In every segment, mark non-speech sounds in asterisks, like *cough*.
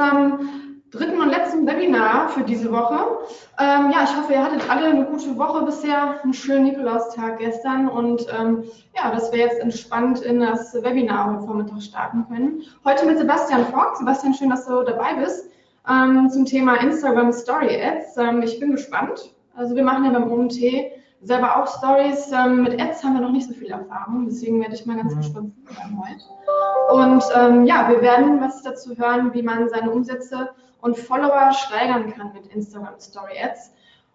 Unserem dritten und letzten Webinar für diese Woche. Ähm, ja, ich hoffe, ihr hattet alle eine gute Woche bisher, einen schönen Nikolaustag gestern und ähm, ja, dass wir jetzt entspannt in das Webinar heute Vormittag starten können. Heute mit Sebastian Fogg. Sebastian, schön, dass du dabei bist ähm, zum Thema Instagram Story Ads. Ähm, ich bin gespannt. Also wir machen ja beim OMT selber auch Stories. Ähm, mit Ads haben wir noch nicht so viel Erfahrung, deswegen werde ich mal ganz mhm. gespannt sein heute. Und ähm, ja, wir werden was dazu hören, wie man seine Umsätze und Follower steigern kann mit Instagram Story Ads.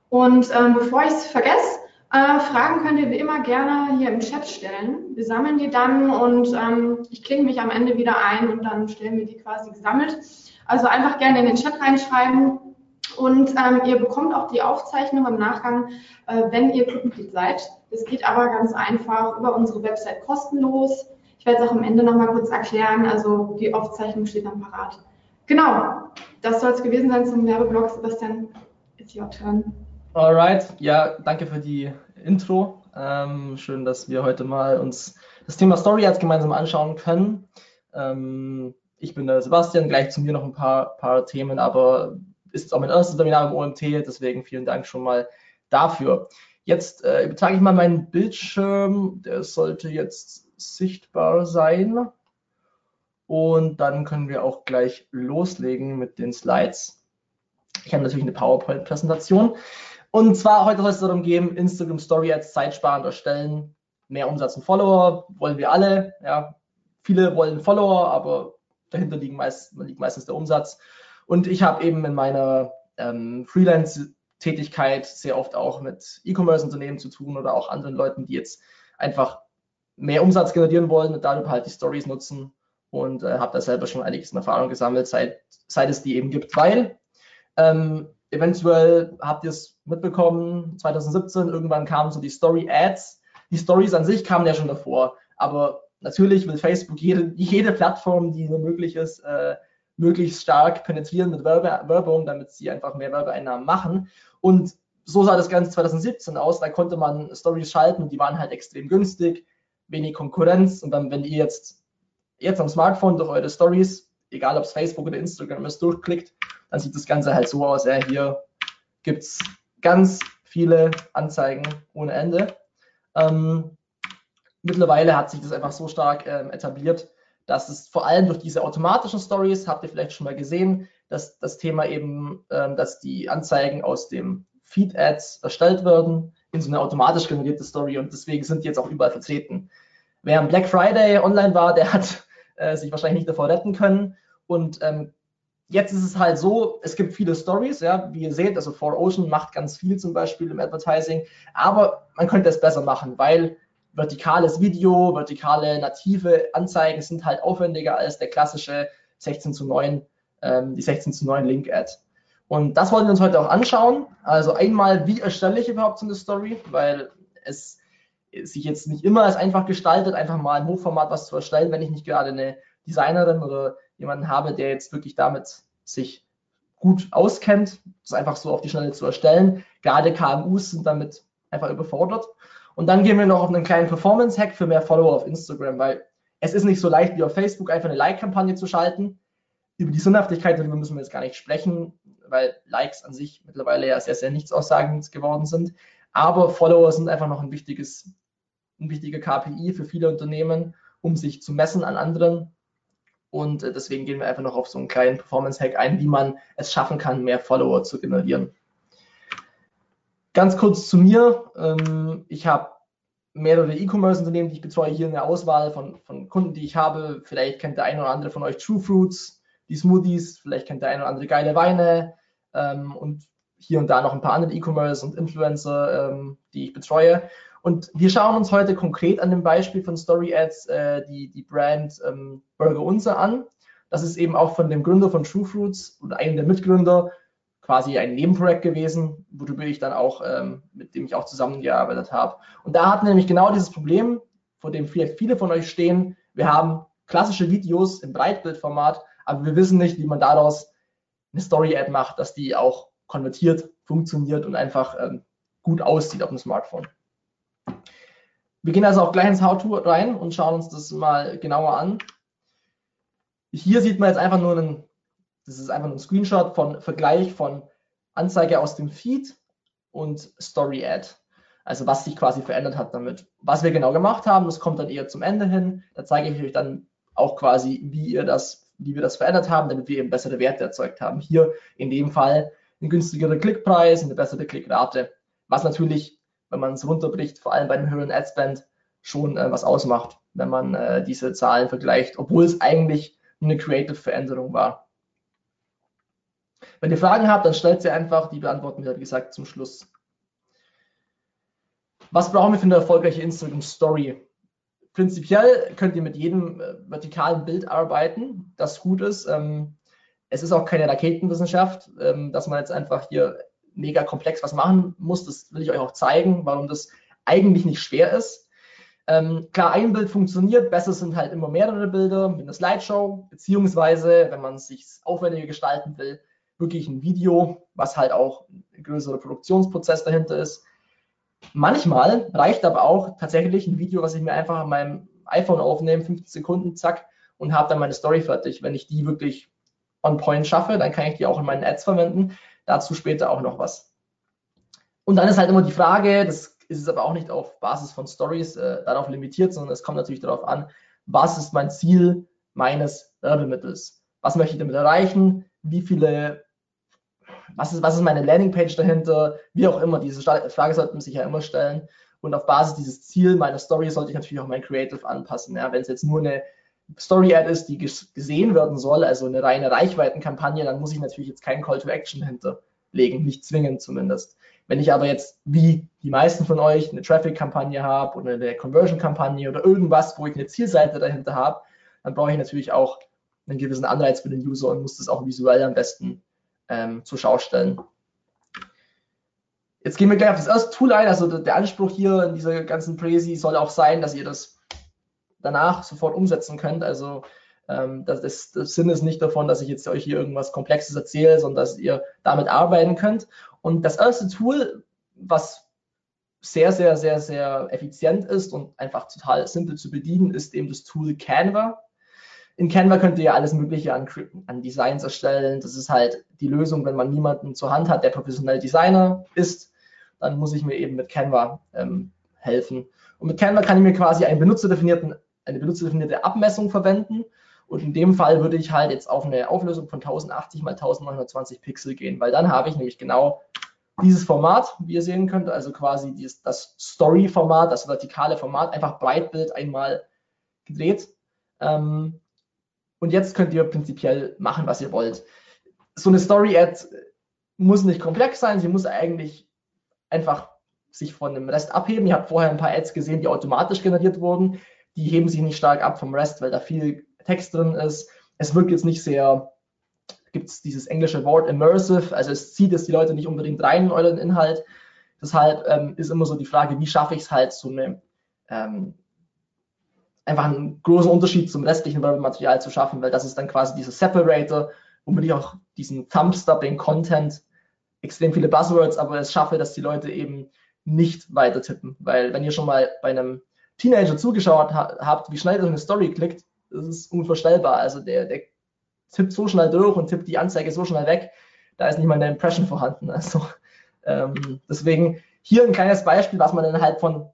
Und ähm, bevor ich es vergesse, äh, Fragen könnt ihr wie immer gerne hier im Chat stellen. Wir sammeln die dann und ähm, ich klinge mich am Ende wieder ein und dann stellen wir die quasi gesammelt. Also einfach gerne in den Chat reinschreiben und ähm, ihr bekommt auch die Aufzeichnung im Nachgang, äh, wenn ihr Clubmitglied seid. Das geht aber ganz einfach über unsere Website kostenlos. Ich werde es auch am Ende nochmal kurz erklären. Also die Aufzeichnung steht dann parat. Genau, das soll es gewesen sein zum Werbeblock. Sebastian, it's your turn. Alright, ja, danke für die Intro. Ähm, schön, dass wir heute mal uns das Thema Story Ads gemeinsam anschauen können. Ähm, ich bin der Sebastian, gleich zu mir noch ein paar, paar Themen, aber ist auch mein erstes Seminar im OMT, deswegen vielen Dank schon mal dafür. Jetzt äh, übertrage ich mal meinen Bildschirm, der sollte jetzt sichtbar sein. Und dann können wir auch gleich loslegen mit den Slides. Ich habe natürlich eine PowerPoint-Präsentation. Und zwar heute soll es darum gehen, Instagram Story Ads zeitsparend erstellen, mehr Umsatz und Follower, wollen wir alle. Ja, viele wollen Follower, aber dahinter liegen meist, liegt meistens der Umsatz. Und ich habe eben in meiner ähm, Freelance-Tätigkeit sehr oft auch mit E-Commerce-Unternehmen zu tun oder auch anderen Leuten, die jetzt einfach mehr Umsatz generieren wollen und darüber halt die Stories nutzen. Und äh, habe da selber schon einiges in Erfahrung gesammelt, seit, seit es die eben gibt, weil ähm, eventuell habt ihr es mitbekommen, 2017 irgendwann kamen so die Story-Ads. Die Stories an sich kamen ja schon davor, aber natürlich will Facebook jede, jede Plattform, die nur möglich ist, äh, möglichst stark penetrieren mit Werbe, Werbung, damit sie einfach mehr Werbeeinnahmen machen. Und so sah das Ganze 2017 aus. Da konnte man Stories schalten und die waren halt extrem günstig, wenig Konkurrenz. Und dann, wenn ihr jetzt, jetzt am Smartphone durch eure Stories, egal ob es Facebook oder Instagram ist, durchklickt, dann sieht das Ganze halt so aus. Ja, hier gibt es ganz viele Anzeigen ohne Ende. Ähm, mittlerweile hat sich das einfach so stark ähm, etabliert, dass es vor allem durch diese automatischen Stories, habt ihr vielleicht schon mal gesehen, dass das Thema eben, ähm, dass die Anzeigen aus dem Feed-Ads erstellt werden in so eine automatisch generierte Story und deswegen sind die jetzt auch überall vertreten. Wer am Black Friday online war, der hat *laughs* äh, sich wahrscheinlich nicht davor retten können und ähm, jetzt ist es halt so, es gibt viele Stories, ja, wie ihr seht, also 4Ocean macht ganz viel zum Beispiel im Advertising, aber man könnte es besser machen, weil vertikales Video, vertikale native Anzeigen sind halt aufwendiger als der klassische 16 zu 9, ähm, die 16 zu 9 Link-Ad. Und das wollen wir uns heute auch anschauen. Also einmal, wie erstelle ich überhaupt so eine Story, weil es sich jetzt nicht immer als einfach gestaltet, einfach mal im Hochformat was zu erstellen, wenn ich nicht gerade eine Designerin oder jemanden habe, der jetzt wirklich damit sich gut auskennt, das einfach so auf die Schnelle zu erstellen. Gerade KMUs sind damit einfach überfordert. Und dann gehen wir noch auf einen kleinen Performance-Hack für mehr Follower auf Instagram, weil es ist nicht so leicht wie auf Facebook einfach eine Like-Kampagne zu schalten. Über die Sinnhaftigkeit darüber müssen wir jetzt gar nicht sprechen, weil Likes an sich mittlerweile ja sehr, sehr nichtsaussagens geworden sind. Aber Follower sind einfach noch ein wichtiges, ein wichtiger KPI für viele Unternehmen, um sich zu messen an anderen. Und äh, deswegen gehen wir einfach noch auf so einen kleinen Performance-Hack ein, wie man es schaffen kann, mehr Follower zu generieren. Ganz kurz zu mir. Ähm, ich habe mehrere E-Commerce-Unternehmen, die ich betreue, hier in der Auswahl von, von Kunden, die ich habe. Vielleicht kennt der eine oder andere von euch True Fruits, die Smoothies, vielleicht kennt der eine oder andere geile Weine ähm, und hier und da noch ein paar andere E-Commerce und Influencer, ähm, die ich betreue. Und wir schauen uns heute konkret an dem Beispiel von Story Ads äh, die, die Brand ähm, Burger Unser an. Das ist eben auch von dem Gründer von True Fruits oder einem der Mitgründer quasi ein Nebenprojekt gewesen, worüber ich dann auch, ähm, mit dem ich auch zusammengearbeitet habe. Und da hatten wir nämlich genau dieses Problem, vor dem vielleicht viele von euch stehen. Wir haben klassische Videos im Breitbildformat, aber wir wissen nicht, wie man daraus eine Story-Ad macht, dass die auch konvertiert, funktioniert und einfach ähm, gut aussieht auf dem Smartphone. Wir gehen also auch gleich ins How-To rein und schauen uns das mal genauer an. Hier sieht man jetzt einfach nur einen, das ist einfach ein Screenshot von Vergleich von Anzeige aus dem Feed und Story Ad. Also was sich quasi verändert hat damit. Was wir genau gemacht haben, das kommt dann eher zum Ende hin. Da zeige ich euch dann auch quasi, wie ihr das, wie wir das verändert haben, damit wir eben bessere Werte erzeugt haben. Hier in dem Fall ein günstigerer Klickpreis, eine bessere Klickrate, was natürlich, wenn man es runterbricht, vor allem bei einem höheren Adspend, schon äh, was ausmacht, wenn man äh, diese Zahlen vergleicht, obwohl es eigentlich eine Creative-Veränderung war. Wenn ihr Fragen habt, dann stellt sie einfach, die beantworten wir, wie gesagt, zum Schluss. Was brauchen wir für eine erfolgreiche Instagram-Story? Prinzipiell könnt ihr mit jedem äh, vertikalen Bild arbeiten, das gut ist. Ähm, es ist auch keine Raketenwissenschaft, ähm, dass man jetzt einfach hier mega komplex was machen muss. Das will ich euch auch zeigen, warum das eigentlich nicht schwer ist. Ähm, klar, ein Bild funktioniert, besser sind halt immer mehrere Bilder mit einer Slideshow, beziehungsweise, wenn man es sich aufwendiger gestalten will, wirklich ein Video, was halt auch ein größerer Produktionsprozess dahinter ist. Manchmal reicht aber auch tatsächlich ein Video, was ich mir einfach an meinem iPhone aufnehme, 15 Sekunden, zack, und habe dann meine Story fertig. Wenn ich die wirklich on point schaffe, dann kann ich die auch in meinen Ads verwenden. Dazu später auch noch was. Und dann ist halt immer die Frage, das ist aber auch nicht auf Basis von Stories äh, darauf limitiert, sondern es kommt natürlich darauf an, was ist mein Ziel meines Werbemittels? Was möchte ich damit erreichen? Wie viele, was ist, was ist meine Landingpage dahinter? Wie auch immer, diese Frage sollte man sich ja immer stellen. Und auf Basis dieses Ziel meiner Story sollte ich natürlich auch mein Creative anpassen. Ja, wenn es jetzt nur eine Story-Ad ist, die gesehen werden soll, also eine reine Reichweitenkampagne, dann muss ich natürlich jetzt keinen Call to Action hinterlegen, nicht zwingend zumindest. Wenn ich aber jetzt, wie die meisten von euch, eine Traffic-Kampagne habe oder eine Conversion-Kampagne oder irgendwas, wo ich eine Zielseite dahinter habe, dann brauche ich natürlich auch einen gewissen Anreiz für den User und muss das auch visuell am besten ähm, zur Schau stellen. Jetzt gehen wir gleich auf das erste Tool ein. Also der Anspruch hier in dieser ganzen Presi soll auch sein, dass ihr das danach sofort umsetzen könnt. Also ähm, das, das, das Sinn ist nicht davon, dass ich jetzt euch hier irgendwas Komplexes erzähle, sondern dass ihr damit arbeiten könnt. Und das erste Tool, was sehr, sehr, sehr, sehr effizient ist und einfach total simpel zu bedienen, ist eben das Tool Canva. In Canva könnt ihr ja alles Mögliche an, an Designs erstellen. Das ist halt die Lösung, wenn man niemanden zur Hand hat, der professionell Designer ist, dann muss ich mir eben mit Canva ähm, helfen. Und mit Canva kann ich mir quasi einen benutzerdefinierten eine benutzerdefinierte Abmessung verwenden. Und in dem Fall würde ich halt jetzt auf eine Auflösung von 1080 x 1920 Pixel gehen, weil dann habe ich nämlich genau dieses Format, wie ihr sehen könnt, also quasi dieses, das Story-Format, das vertikale Format, einfach Breitbild einmal gedreht. Ähm, und jetzt könnt ihr prinzipiell machen, was ihr wollt. So eine Story-Ad muss nicht komplex sein, sie muss eigentlich einfach sich von dem Rest abheben. Ihr habt vorher ein paar Ads gesehen, die automatisch generiert wurden die heben sich nicht stark ab vom Rest, weil da viel Text drin ist. Es wirkt jetzt nicht sehr, gibt es dieses englische Wort immersive, also es zieht jetzt die Leute nicht unbedingt rein in euren Inhalt. Deshalb ähm, ist immer so die Frage, wie schaffe ich es halt, so eine ähm, einfach einen großen Unterschied zum restlichen Werbematerial zu schaffen, weil das ist dann quasi dieser Separator, womit ich auch diesen Thumbstopping Content extrem viele Buzzwords, aber es schaffe, dass die Leute eben nicht weiter tippen, weil wenn ihr schon mal bei einem Teenager zugeschaut ha habt, wie schnell er eine Story klickt, das ist unvorstellbar. Also der, der tippt so schnell durch und tippt die Anzeige so schnell weg, da ist nicht mal eine Impression vorhanden. Also ähm, deswegen hier ein kleines Beispiel, was man innerhalb von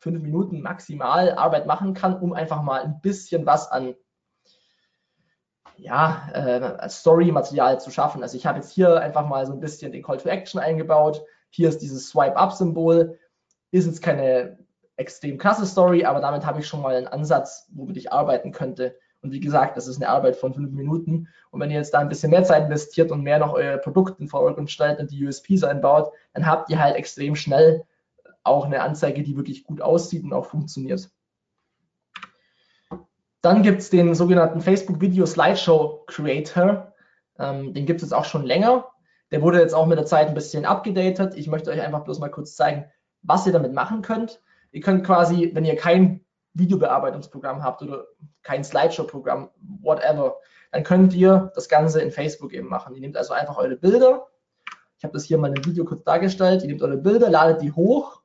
fünf Minuten maximal Arbeit machen kann, um einfach mal ein bisschen was an ja, äh, Story-Material zu schaffen. Also ich habe jetzt hier einfach mal so ein bisschen den Call to Action eingebaut. Hier ist dieses Swipe-Up-Symbol. Ist jetzt keine extrem krasse Story, aber damit habe ich schon mal einen Ansatz, womit ich arbeiten könnte. Und wie gesagt, das ist eine Arbeit von fünf Minuten. Und wenn ihr jetzt da ein bisschen mehr Zeit investiert und mehr noch euer Produkt in Vordergrund stellt und die USPs einbaut, dann habt ihr halt extrem schnell auch eine Anzeige, die wirklich gut aussieht und auch funktioniert. Dann gibt es den sogenannten Facebook Video Slideshow Creator. Ähm, den gibt es auch schon länger. Der wurde jetzt auch mit der Zeit ein bisschen abgedatet. Ich möchte euch einfach bloß mal kurz zeigen, was ihr damit machen könnt. Ihr könnt quasi, wenn ihr kein Videobearbeitungsprogramm habt oder kein Slideshow-Programm, whatever, dann könnt ihr das Ganze in Facebook eben machen. Ihr nehmt also einfach eure Bilder. Ich habe das hier mal in einem Video kurz dargestellt. Ihr nehmt eure Bilder, ladet die hoch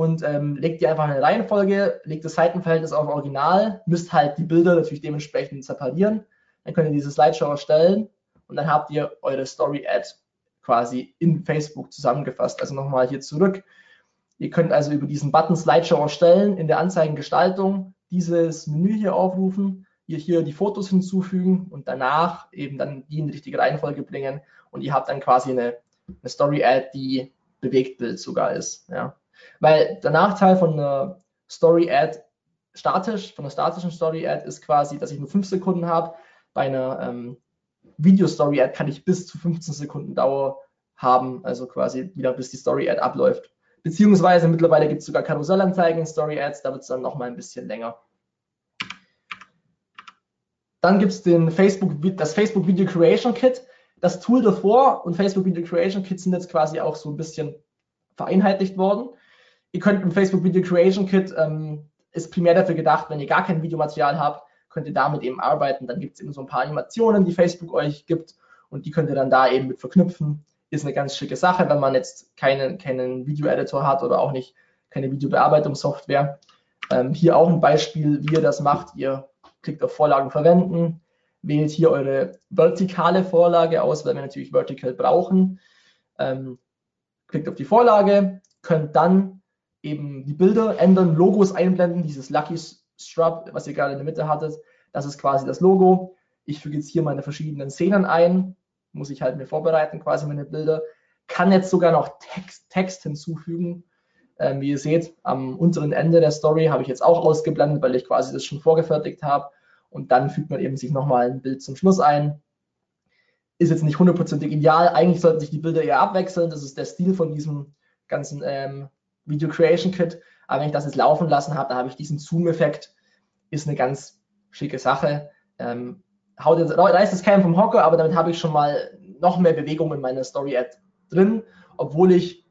und ähm, legt die einfach in eine Reihenfolge, legt das Seitenverhältnis auf Original, müsst halt die Bilder natürlich dementsprechend separieren. Dann könnt ihr diese Slideshow erstellen und dann habt ihr eure Story-Ad quasi in Facebook zusammengefasst. Also nochmal hier zurück. Ihr könnt also über diesen Button Slideshow erstellen in der Anzeigengestaltung dieses Menü hier aufrufen, ihr hier die Fotos hinzufügen und danach eben dann die in die richtige Reihenfolge bringen und ihr habt dann quasi eine, eine Story-Ad, die Bewegtbild sogar ist. Ja. Weil der Nachteil von einer Story-Ad statisch, von einer statischen Story-Ad ist quasi, dass ich nur 5 Sekunden habe. Bei einer ähm, Video-Story-Ad kann ich bis zu 15 Sekunden Dauer haben, also quasi wieder bis die Story-Ad abläuft. Beziehungsweise mittlerweile gibt es sogar Karussellanzeigen in Story-Ads, da wird es dann nochmal ein bisschen länger. Dann gibt es Facebook, das Facebook Video Creation Kit. Das Tool davor und Facebook Video Creation Kit sind jetzt quasi auch so ein bisschen vereinheitlicht worden. Ihr könnt im Facebook Video Creation Kit, ähm, ist primär dafür gedacht, wenn ihr gar kein Videomaterial habt, könnt ihr damit eben arbeiten. Dann gibt es eben so ein paar Animationen, die Facebook euch gibt und die könnt ihr dann da eben mit verknüpfen. Ist eine ganz schicke Sache, wenn man jetzt keinen, keinen Video-Editor hat oder auch nicht keine Videobearbeitungssoftware. Ähm, hier auch ein Beispiel, wie ihr das macht. Ihr klickt auf Vorlagen verwenden, wählt hier eure vertikale Vorlage aus, weil wir natürlich Vertical brauchen. Ähm, klickt auf die Vorlage, könnt dann eben die Bilder ändern, Logos einblenden, dieses Lucky Strap, was ihr gerade in der Mitte hattet, das ist quasi das Logo. Ich füge jetzt hier meine verschiedenen Szenen ein, muss ich halt mir vorbereiten, quasi meine Bilder. Kann jetzt sogar noch Text, Text hinzufügen. Ähm, wie ihr seht, am unteren Ende der Story habe ich jetzt auch ausgeblendet, weil ich quasi das schon vorgefertigt habe. Und dann fügt man eben sich nochmal ein Bild zum Schluss ein. Ist jetzt nicht hundertprozentig ideal. Eigentlich sollten sich die Bilder eher abwechseln. Das ist der Stil von diesem ganzen ähm, Video Creation Kit. Aber wenn ich das jetzt laufen lassen habe, da habe ich diesen Zoom-Effekt. Ist eine ganz schicke Sache. Ähm, haut jetzt, reißt das keinen vom Hocker, aber damit habe ich schon mal noch mehr Bewegung in meiner Story-Ad drin, obwohl ich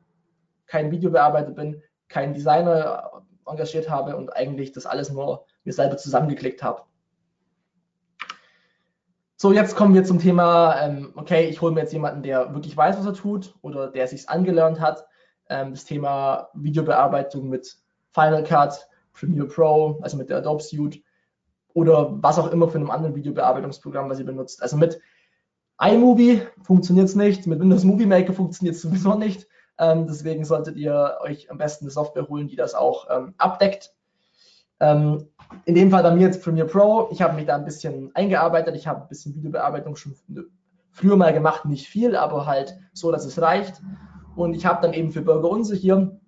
kein Videobearbeiter bin, keinen Designer engagiert habe und eigentlich das alles nur mir selber zusammengeklickt habe. So, jetzt kommen wir zum Thema, ähm, okay, ich hole mir jetzt jemanden, der wirklich weiß, was er tut oder der sich angelernt hat. Ähm, das Thema Videobearbeitung mit Final Cut, Premiere Pro, also mit der Adobe Suite oder was auch immer für einem anderen Videobearbeitungsprogramm, was ihr benutzt. Also mit iMovie funktioniert es nicht, mit Windows Movie Maker funktioniert es sowieso nicht. Ähm, deswegen solltet ihr euch am besten eine Software holen, die das auch ähm, abdeckt. Ähm, in dem Fall bei mir jetzt Premiere Pro. Ich habe mich da ein bisschen eingearbeitet. Ich habe ein bisschen Videobearbeitung schon früher mal gemacht, nicht viel, aber halt so, dass es reicht. Und ich habe dann eben für Burger Unse hier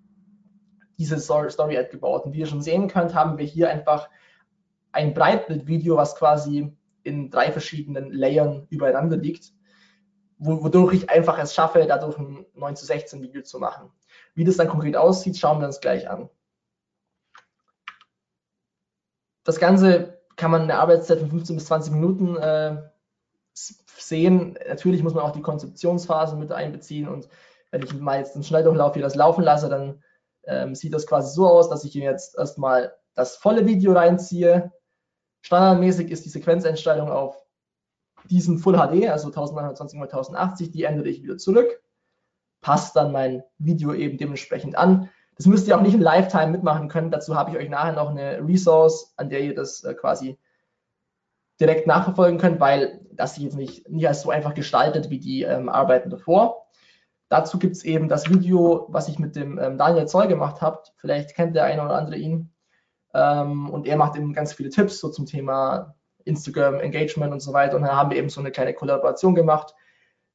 diese Story-Ad gebaut. Und wie ihr schon sehen könnt, haben wir hier einfach ein Breitbildvideo, was quasi in drei verschiedenen Layern übereinander liegt, wodurch ich einfach es schaffe, dadurch ein 9 zu 16 Video zu machen. Wie das dann konkret aussieht, schauen wir uns gleich an. Das Ganze kann man in der Arbeitszeit von 15 bis 20 Minuten äh, sehen. Natürlich muss man auch die Konzeptionsphase mit einbeziehen und wenn ich mal jetzt einen Schnelldurchlauf hier das laufen lasse, dann ähm, sieht das quasi so aus, dass ich hier jetzt erstmal das volle Video reinziehe, Standardmäßig ist die Sequenzeinstellung auf diesen Full HD, also 1920 x 1080, die ändere ich wieder zurück, passt dann mein Video eben dementsprechend an. Das müsst ihr auch nicht in Lifetime mitmachen können. Dazu habe ich euch nachher noch eine Resource, an der ihr das äh, quasi direkt nachverfolgen könnt, weil das sich jetzt nicht, nicht als so einfach gestaltet wie die ähm, Arbeiten davor. Dazu gibt es eben das Video, was ich mit dem ähm, Daniel Zoll gemacht habe. Vielleicht kennt der eine oder andere ihn. Ähm, und er macht eben ganz viele Tipps so zum Thema Instagram Engagement und so weiter. Und dann haben wir eben so eine kleine Kollaboration gemacht,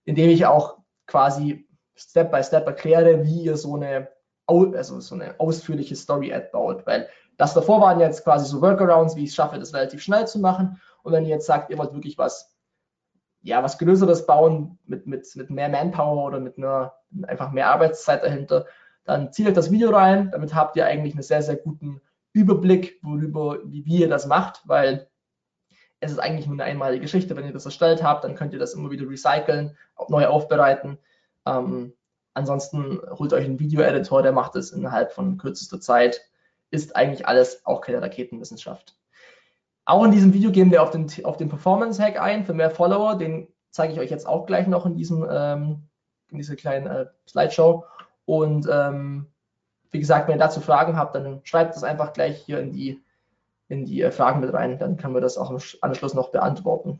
in dem ich auch quasi Step by Step erkläre, wie ihr so eine, also so eine ausführliche Story-Ad baut. Weil das davor waren jetzt quasi so Workarounds, wie ich es schaffe, das relativ schnell zu machen. Und wenn ihr jetzt sagt, ihr wollt wirklich was, ja, was Größeres bauen mit, mit, mit mehr Manpower oder mit einer einfach mehr Arbeitszeit dahinter, dann zieht euch das Video rein. Damit habt ihr eigentlich einen sehr, sehr guten Überblick, worüber, wie, wie ihr das macht, weil es ist eigentlich nur eine einmalige Geschichte. Wenn ihr das erstellt habt, dann könnt ihr das immer wieder recyceln, neu aufbereiten. Ähm, ansonsten holt euch einen Video-Editor, der macht es innerhalb von kürzester Zeit. Ist eigentlich alles auch keine Raketenwissenschaft. Auch in diesem Video gehen wir auf den, auf den Performance-Hack ein für mehr Follower. Den zeige ich euch jetzt auch gleich noch in, diesem, ähm, in dieser kleinen äh, Slideshow. Und ähm, wie gesagt, wenn ihr dazu Fragen habt, dann schreibt das einfach gleich hier in die, in die äh, Fragen mit rein. Dann können wir das auch im Anschluss noch beantworten.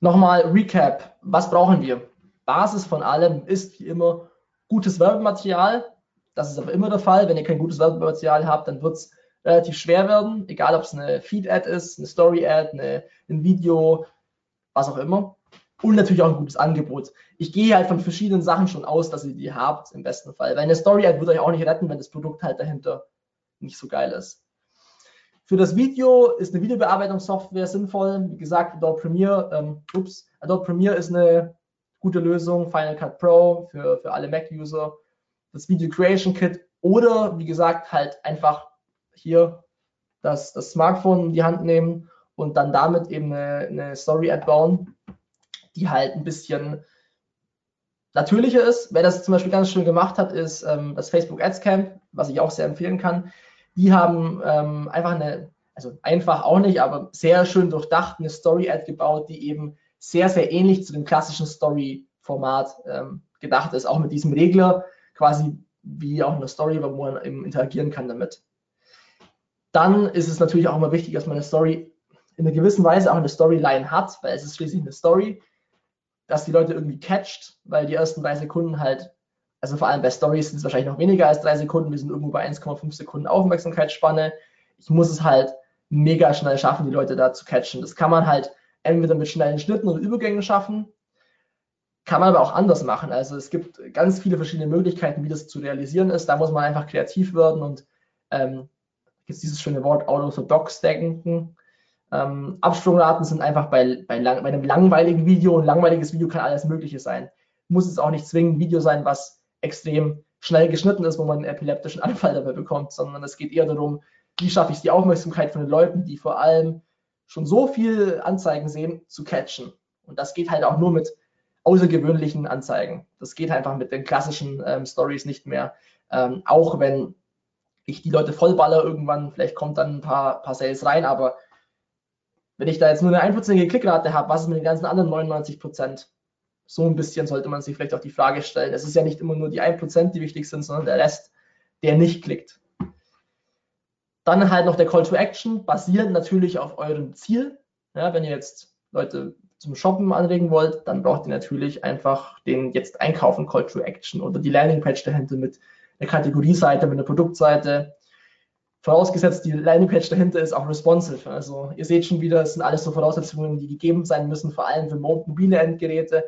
Nochmal Recap. Was brauchen wir? Basis von allem ist wie immer gutes Werbematerial. Das ist aber immer der Fall. Wenn ihr kein gutes Werbematerial habt, dann wird es relativ schwer werden, egal ob es eine Feed-Ad ist, eine Story-Ad, ein Video, was auch immer. Und natürlich auch ein gutes Angebot. Ich gehe halt von verschiedenen Sachen schon aus, dass ihr die habt, im besten Fall. Weil eine Story-Ad wird euch auch nicht retten, wenn das Produkt halt dahinter nicht so geil ist. Für das Video ist eine Videobearbeitungssoftware sinnvoll. Wie gesagt, Adobe Premiere, ähm, ups, Adobe Premiere ist eine gute Lösung. Final Cut Pro für, für alle Mac-User. Das Video Creation Kit oder, wie gesagt, halt einfach hier das, das Smartphone in die Hand nehmen und dann damit eben eine, eine Story-Ad bauen, die halt ein bisschen natürlicher ist. Wer das zum Beispiel ganz schön gemacht hat, ist ähm, das Facebook Ads Camp, was ich auch sehr empfehlen kann. Die haben ähm, einfach eine, also einfach auch nicht, aber sehr schön durchdacht eine Story-Ad gebaut, die eben sehr, sehr ähnlich zu dem klassischen Story-Format ähm, gedacht ist, auch mit diesem Regler, quasi wie auch eine Story, wo man eben interagieren kann damit dann ist es natürlich auch immer wichtig, dass man eine Story in einer gewissen Weise auch eine Storyline hat, weil es ist schließlich eine Story, dass die Leute irgendwie catcht, weil die ersten drei Sekunden halt, also vor allem bei Stories sind es wahrscheinlich noch weniger als drei Sekunden, wir sind irgendwo bei 1,5 Sekunden Aufmerksamkeitsspanne. Ich muss es halt mega schnell schaffen, die Leute da zu catchen. Das kann man halt entweder mit schnellen Schnitten und Übergängen schaffen, kann man aber auch anders machen. Also es gibt ganz viele verschiedene Möglichkeiten, wie das zu realisieren ist. Da muss man einfach kreativ werden und ähm, jetzt dieses schöne Wort orthodox denken. Ähm, Absprungraten sind einfach bei, bei, lang, bei, einem langweiligen Video, ein langweiliges Video kann alles Mögliche sein. Muss es auch nicht zwingend ein Video sein, was extrem schnell geschnitten ist, wo man einen epileptischen Anfall dabei bekommt, sondern es geht eher darum, wie schaffe ich die Aufmerksamkeit von den Leuten, die vor allem schon so viel Anzeigen sehen, zu catchen. Und das geht halt auch nur mit außergewöhnlichen Anzeigen. Das geht einfach mit den klassischen ähm, Stories nicht mehr. Ähm, auch wenn ich die Leute vollballer irgendwann, vielleicht kommt dann ein paar, paar Sales rein, aber wenn ich da jetzt nur eine einprozentige Klickrate habe, was ist mit den ganzen anderen 99 Prozent? So ein bisschen sollte man sich vielleicht auch die Frage stellen. Es ist ja nicht immer nur die 1%, die wichtig sind, sondern der Rest, der nicht klickt. Dann halt noch der Call to Action, basierend natürlich auf eurem Ziel. Ja, wenn ihr jetzt Leute zum Shoppen anregen wollt, dann braucht ihr natürlich einfach den jetzt einkaufen Call to Action oder die Landingpage dahinter mit eine Kategorieseite, mit einer Produktseite. Vorausgesetzt, die Landingpage dahinter ist auch responsive. Also ihr seht schon wieder, es sind alles so Voraussetzungen, die gegeben sein müssen, vor allem für mobile Endgeräte,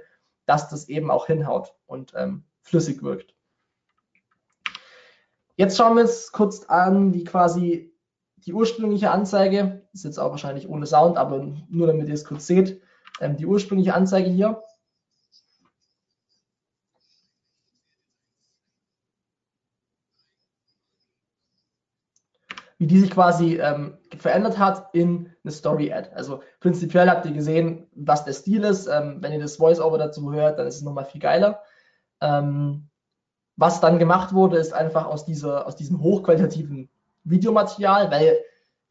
dass das eben auch hinhaut und ähm, flüssig wirkt. Jetzt schauen wir uns kurz an, wie quasi die ursprüngliche Anzeige, ist jetzt auch wahrscheinlich ohne Sound, aber nur damit ihr es kurz seht, ähm, die ursprüngliche Anzeige hier. Die sich quasi ähm, verändert hat in eine Story-Ad. Also prinzipiell habt ihr gesehen, was der Stil ist. Ähm, wenn ihr das Voice-Over dazu hört, dann ist es nochmal viel geiler. Ähm, was dann gemacht wurde, ist einfach aus, dieser, aus diesem hochqualitativen Videomaterial, weil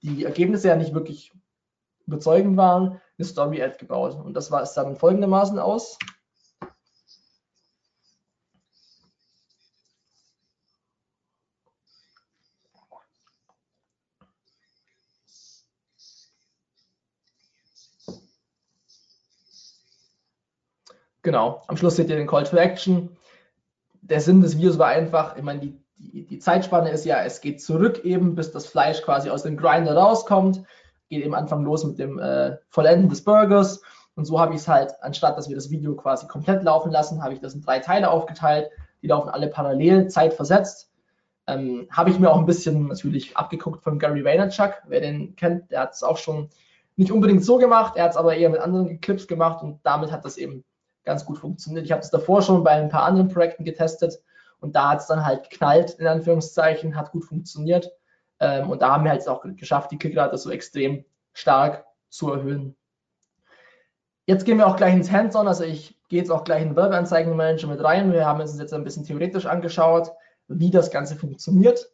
die Ergebnisse ja nicht wirklich überzeugend waren, eine Story-Ad gebaut. Und das war es dann folgendermaßen aus. Genau, am Schluss seht ihr den Call to Action. Der Sinn des Videos war einfach, ich meine, die, die, die Zeitspanne ist ja, es geht zurück eben, bis das Fleisch quasi aus dem Grinder rauskommt. Geht eben Anfang los mit dem äh, Vollenden des Burgers. Und so habe ich es halt, anstatt dass wir das Video quasi komplett laufen lassen, habe ich das in drei Teile aufgeteilt. Die laufen alle parallel, zeitversetzt. Ähm, habe ich mir auch ein bisschen natürlich abgeguckt von Gary Vaynerchuk. Wer den kennt, der hat es auch schon nicht unbedingt so gemacht. Er hat es aber eher mit anderen Clips gemacht und damit hat das eben ganz gut funktioniert. Ich habe es davor schon bei ein paar anderen Projekten getestet Und da hat es dann halt geknallt, in Anführungszeichen, hat gut funktioniert. Ähm, und da haben wir halt auch geschafft, die Klickrate so extrem stark zu erhöhen. Jetzt gehen wir auch gleich ins Hands-on, also ich gehe jetzt auch gleich in den Werbeanzeigenmanager mit rein. Wir haben uns jetzt ein bisschen theoretisch angeschaut, wie das Ganze funktioniert.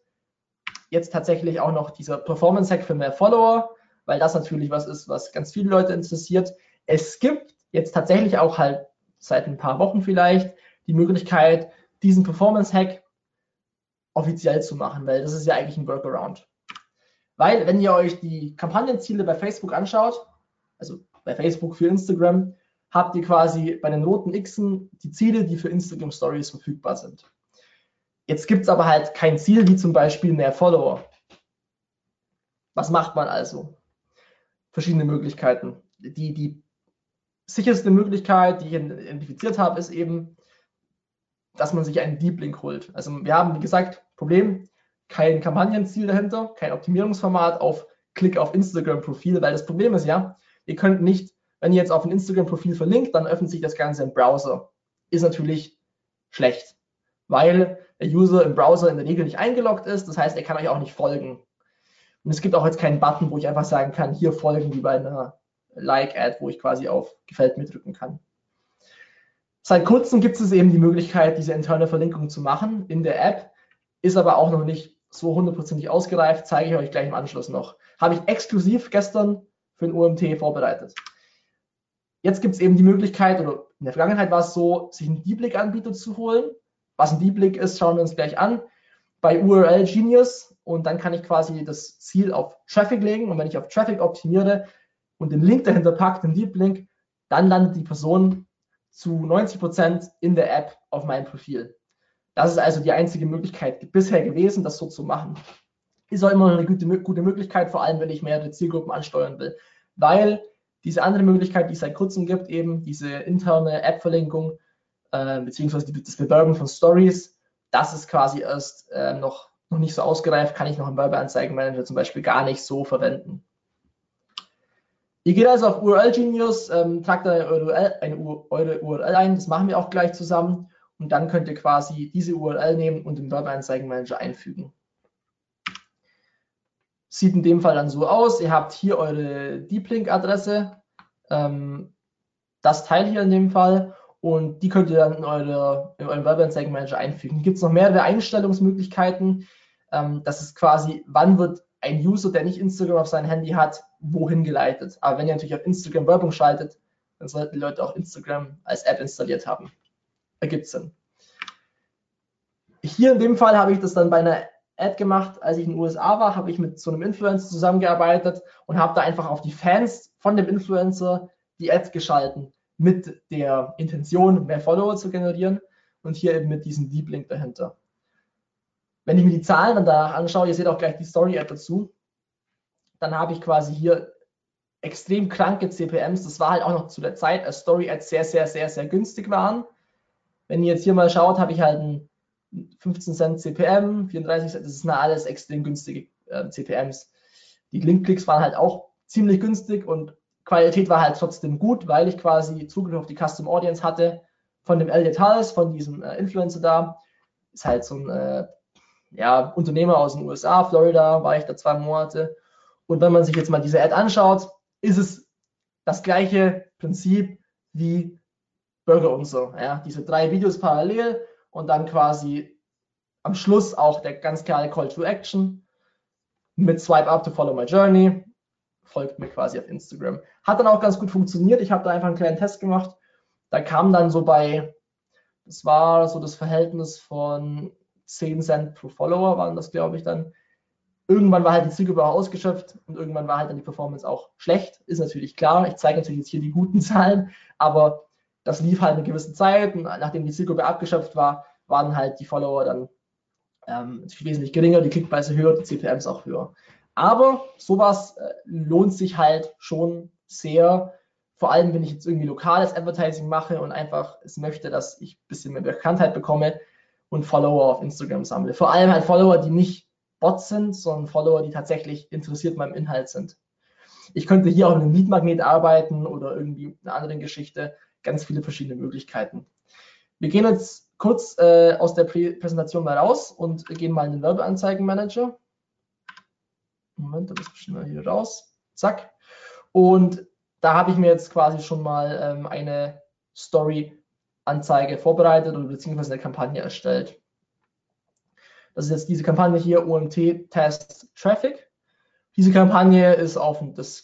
Jetzt tatsächlich auch noch dieser Performance-Hack für mehr Follower, weil das natürlich was ist, was ganz viele Leute interessiert. Es gibt jetzt tatsächlich auch halt seit ein paar Wochen vielleicht die Möglichkeit, diesen Performance-Hack offiziell zu machen, weil das ist ja eigentlich ein Workaround. Weil, wenn ihr euch die Kampagnenziele bei Facebook anschaut, also bei Facebook für Instagram, habt ihr quasi bei den roten Xen die Ziele, die für Instagram Stories verfügbar sind. Jetzt gibt es aber halt kein Ziel, wie zum Beispiel mehr Follower. Was macht man also? Verschiedene Möglichkeiten. Die, die sicherste Möglichkeit, die ich identifiziert habe, ist eben, dass man sich einen Deep Link holt. Also wir haben, wie gesagt, Problem, kein Kampagnenziel dahinter, kein Optimierungsformat auf Klick auf Instagram-Profil, weil das Problem ist ja, ihr könnt nicht, wenn ihr jetzt auf ein Instagram-Profil verlinkt, dann öffnet sich das Ganze im Browser. Ist natürlich schlecht, weil der User im Browser in der Regel nicht eingeloggt ist, das heißt, er kann euch auch nicht folgen. Und es gibt auch jetzt keinen Button, wo ich einfach sagen kann, hier folgen wie bei einer Like-Ad, wo ich quasi auf Gefällt mir drücken kann. Seit kurzem gibt es eben die Möglichkeit, diese interne Verlinkung zu machen in der App, ist aber auch noch nicht so hundertprozentig ausgereift, zeige ich euch gleich im Anschluss noch. Habe ich exklusiv gestern für den UMT vorbereitet. Jetzt gibt es eben die Möglichkeit, oder in der Vergangenheit war es so, sich einen Deep Link Anbieter zu holen. Was ein Deep Link ist, schauen wir uns gleich an. Bei URL Genius und dann kann ich quasi das Ziel auf Traffic legen und wenn ich auf Traffic optimiere und den Link dahinter packe, den Deep Link, dann landet die Person zu 90 Prozent in der App auf meinem Profil. Das ist also die einzige Möglichkeit bisher gewesen, das so zu machen. Ist auch immer eine gute, gute Möglichkeit, vor allem wenn ich mehrere Zielgruppen ansteuern will. Weil diese andere Möglichkeit, die es seit kurzem gibt, eben diese interne App-Verlinkung, äh, beziehungsweise das Bewerben von Stories, das ist quasi erst äh, noch, noch nicht so ausgereift, kann ich noch im Werbeanzeigenmanager zum Beispiel gar nicht so verwenden. Ihr geht also auf URL Genius, ähm, tragt eine URL, eine eure URL ein, das machen wir auch gleich zusammen und dann könnt ihr quasi diese URL nehmen und im Werbeanzeigenmanager einfügen. Sieht in dem Fall dann so aus, ihr habt hier eure Deep Link Adresse, ähm, das Teil hier in dem Fall und die könnt ihr dann in, eure, in euren Werbeanzeigenmanager einfügen. Gibt es noch mehrere Einstellungsmöglichkeiten. Ähm, das ist quasi, wann wird ein User, der nicht Instagram auf seinem Handy hat, wohin geleitet. Aber wenn ihr natürlich auf Instagram Werbung schaltet, dann sollten die Leute auch Instagram als App installiert haben. Ergibt Sinn. Hier in dem Fall habe ich das dann bei einer Ad gemacht, als ich in den USA war, habe ich mit so einem Influencer zusammengearbeitet und habe da einfach auf die Fans von dem Influencer die Ads geschalten mit der Intention, mehr Follower zu generieren und hier eben mit diesem Deep Link dahinter. Wenn ich mir die Zahlen dann danach anschaue, ihr seht auch gleich die Story-Ad dazu, dann habe ich quasi hier extrem kranke CPMs. Das war halt auch noch zu der Zeit, als Story-Ads sehr, sehr, sehr, sehr günstig waren. Wenn ihr jetzt hier mal schaut, habe ich halt ein 15 Cent CPM, 34 Cent, das sind alles extrem günstige äh, CPMs. Die Link-Klicks waren halt auch ziemlich günstig und Qualität war halt trotzdem gut, weil ich quasi Zugriff auf die Custom Audience hatte von dem Elliot Hulls, von diesem äh, Influencer da. Ist halt so ein äh, ja, Unternehmer aus den USA, Florida, war ich da zwei Monate. Und wenn man sich jetzt mal diese Ad anschaut, ist es das gleiche Prinzip wie Burger und so. Ja? Diese drei Videos parallel und dann quasi am Schluss auch der ganz klare Call to Action mit Swipe Up to Follow My Journey. Folgt mir quasi auf Instagram. Hat dann auch ganz gut funktioniert. Ich habe da einfach einen kleinen Test gemacht. Da kam dann so bei, das war so das Verhältnis von 10 Cent pro Follower, waren das, glaube ich, dann. Irgendwann war halt die Zielgruppe auch ausgeschöpft und irgendwann war halt dann die Performance auch schlecht. Ist natürlich klar. Ich zeige natürlich jetzt hier die guten *laughs* Zahlen, aber das lief halt eine gewisse Zeit und nachdem die Zielgruppe abgeschöpft war, waren halt die Follower dann ähm, wesentlich geringer, die Klickpreise höher, die CPMs auch höher. Aber sowas äh, lohnt sich halt schon sehr, vor allem wenn ich jetzt irgendwie lokales Advertising mache und einfach es möchte, dass ich ein bisschen mehr Bekanntheit bekomme und Follower auf Instagram sammle. Vor allem halt Follower, die nicht Bots sind, sondern Follower, die tatsächlich interessiert meinem Inhalt sind. Ich könnte hier auch mit einem Leadmagnet arbeiten oder irgendwie einer anderen Geschichte ganz viele verschiedene Möglichkeiten. Wir gehen jetzt kurz äh, aus der Prä Präsentation mal raus und gehen mal in den Werbeanzeigenmanager. Moment, da müssen wir schnell hier raus. Zack. Und da habe ich mir jetzt quasi schon mal ähm, eine Story-Anzeige vorbereitet oder beziehungsweise eine Kampagne erstellt. Das ist jetzt diese Kampagne hier, OMT Test Traffic. Diese Kampagne ist auf das